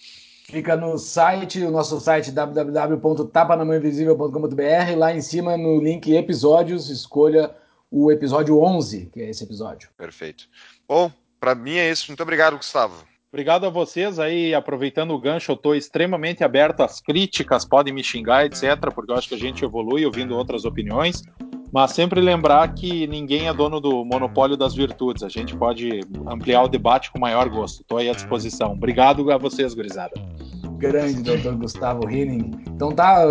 Fica no site, o nosso site www.tapanamãoinvisível.com.br. Lá em cima, no link episódios, escolha o episódio 11, que é esse episódio. Perfeito. Bom, para mim é isso. Muito obrigado, Gustavo. Obrigado a vocês aí, aproveitando o gancho, eu estou extremamente aberto às críticas, podem me xingar, etc., porque eu acho que a gente evolui ouvindo outras opiniões, mas sempre lembrar que ninguém é dono do monopólio das virtudes, a gente pode ampliar o debate com maior gosto, estou aí à disposição. Obrigado a vocês, gurizada. Grande doutor Gustavo Hinning. Então tá,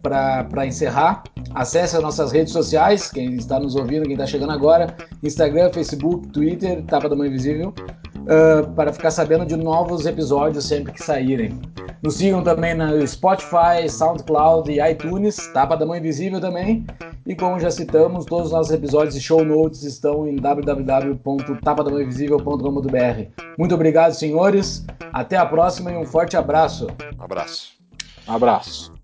para encerrar, acesse as nossas redes sociais, quem está nos ouvindo, quem está chegando agora, Instagram, Facebook, Twitter, Tapa da Mãe Invisível, uh, para ficar sabendo de novos episódios sempre que saírem. Nos sigam também no Spotify, SoundCloud e iTunes, Tapa da Mãe Invisível também. E como já citamos, todos os nossos episódios e show notes estão em www.tapadamãeinvisível.com.br. Muito obrigado, senhores. Até a próxima e um forte abraço. Um abraço. Um abraço.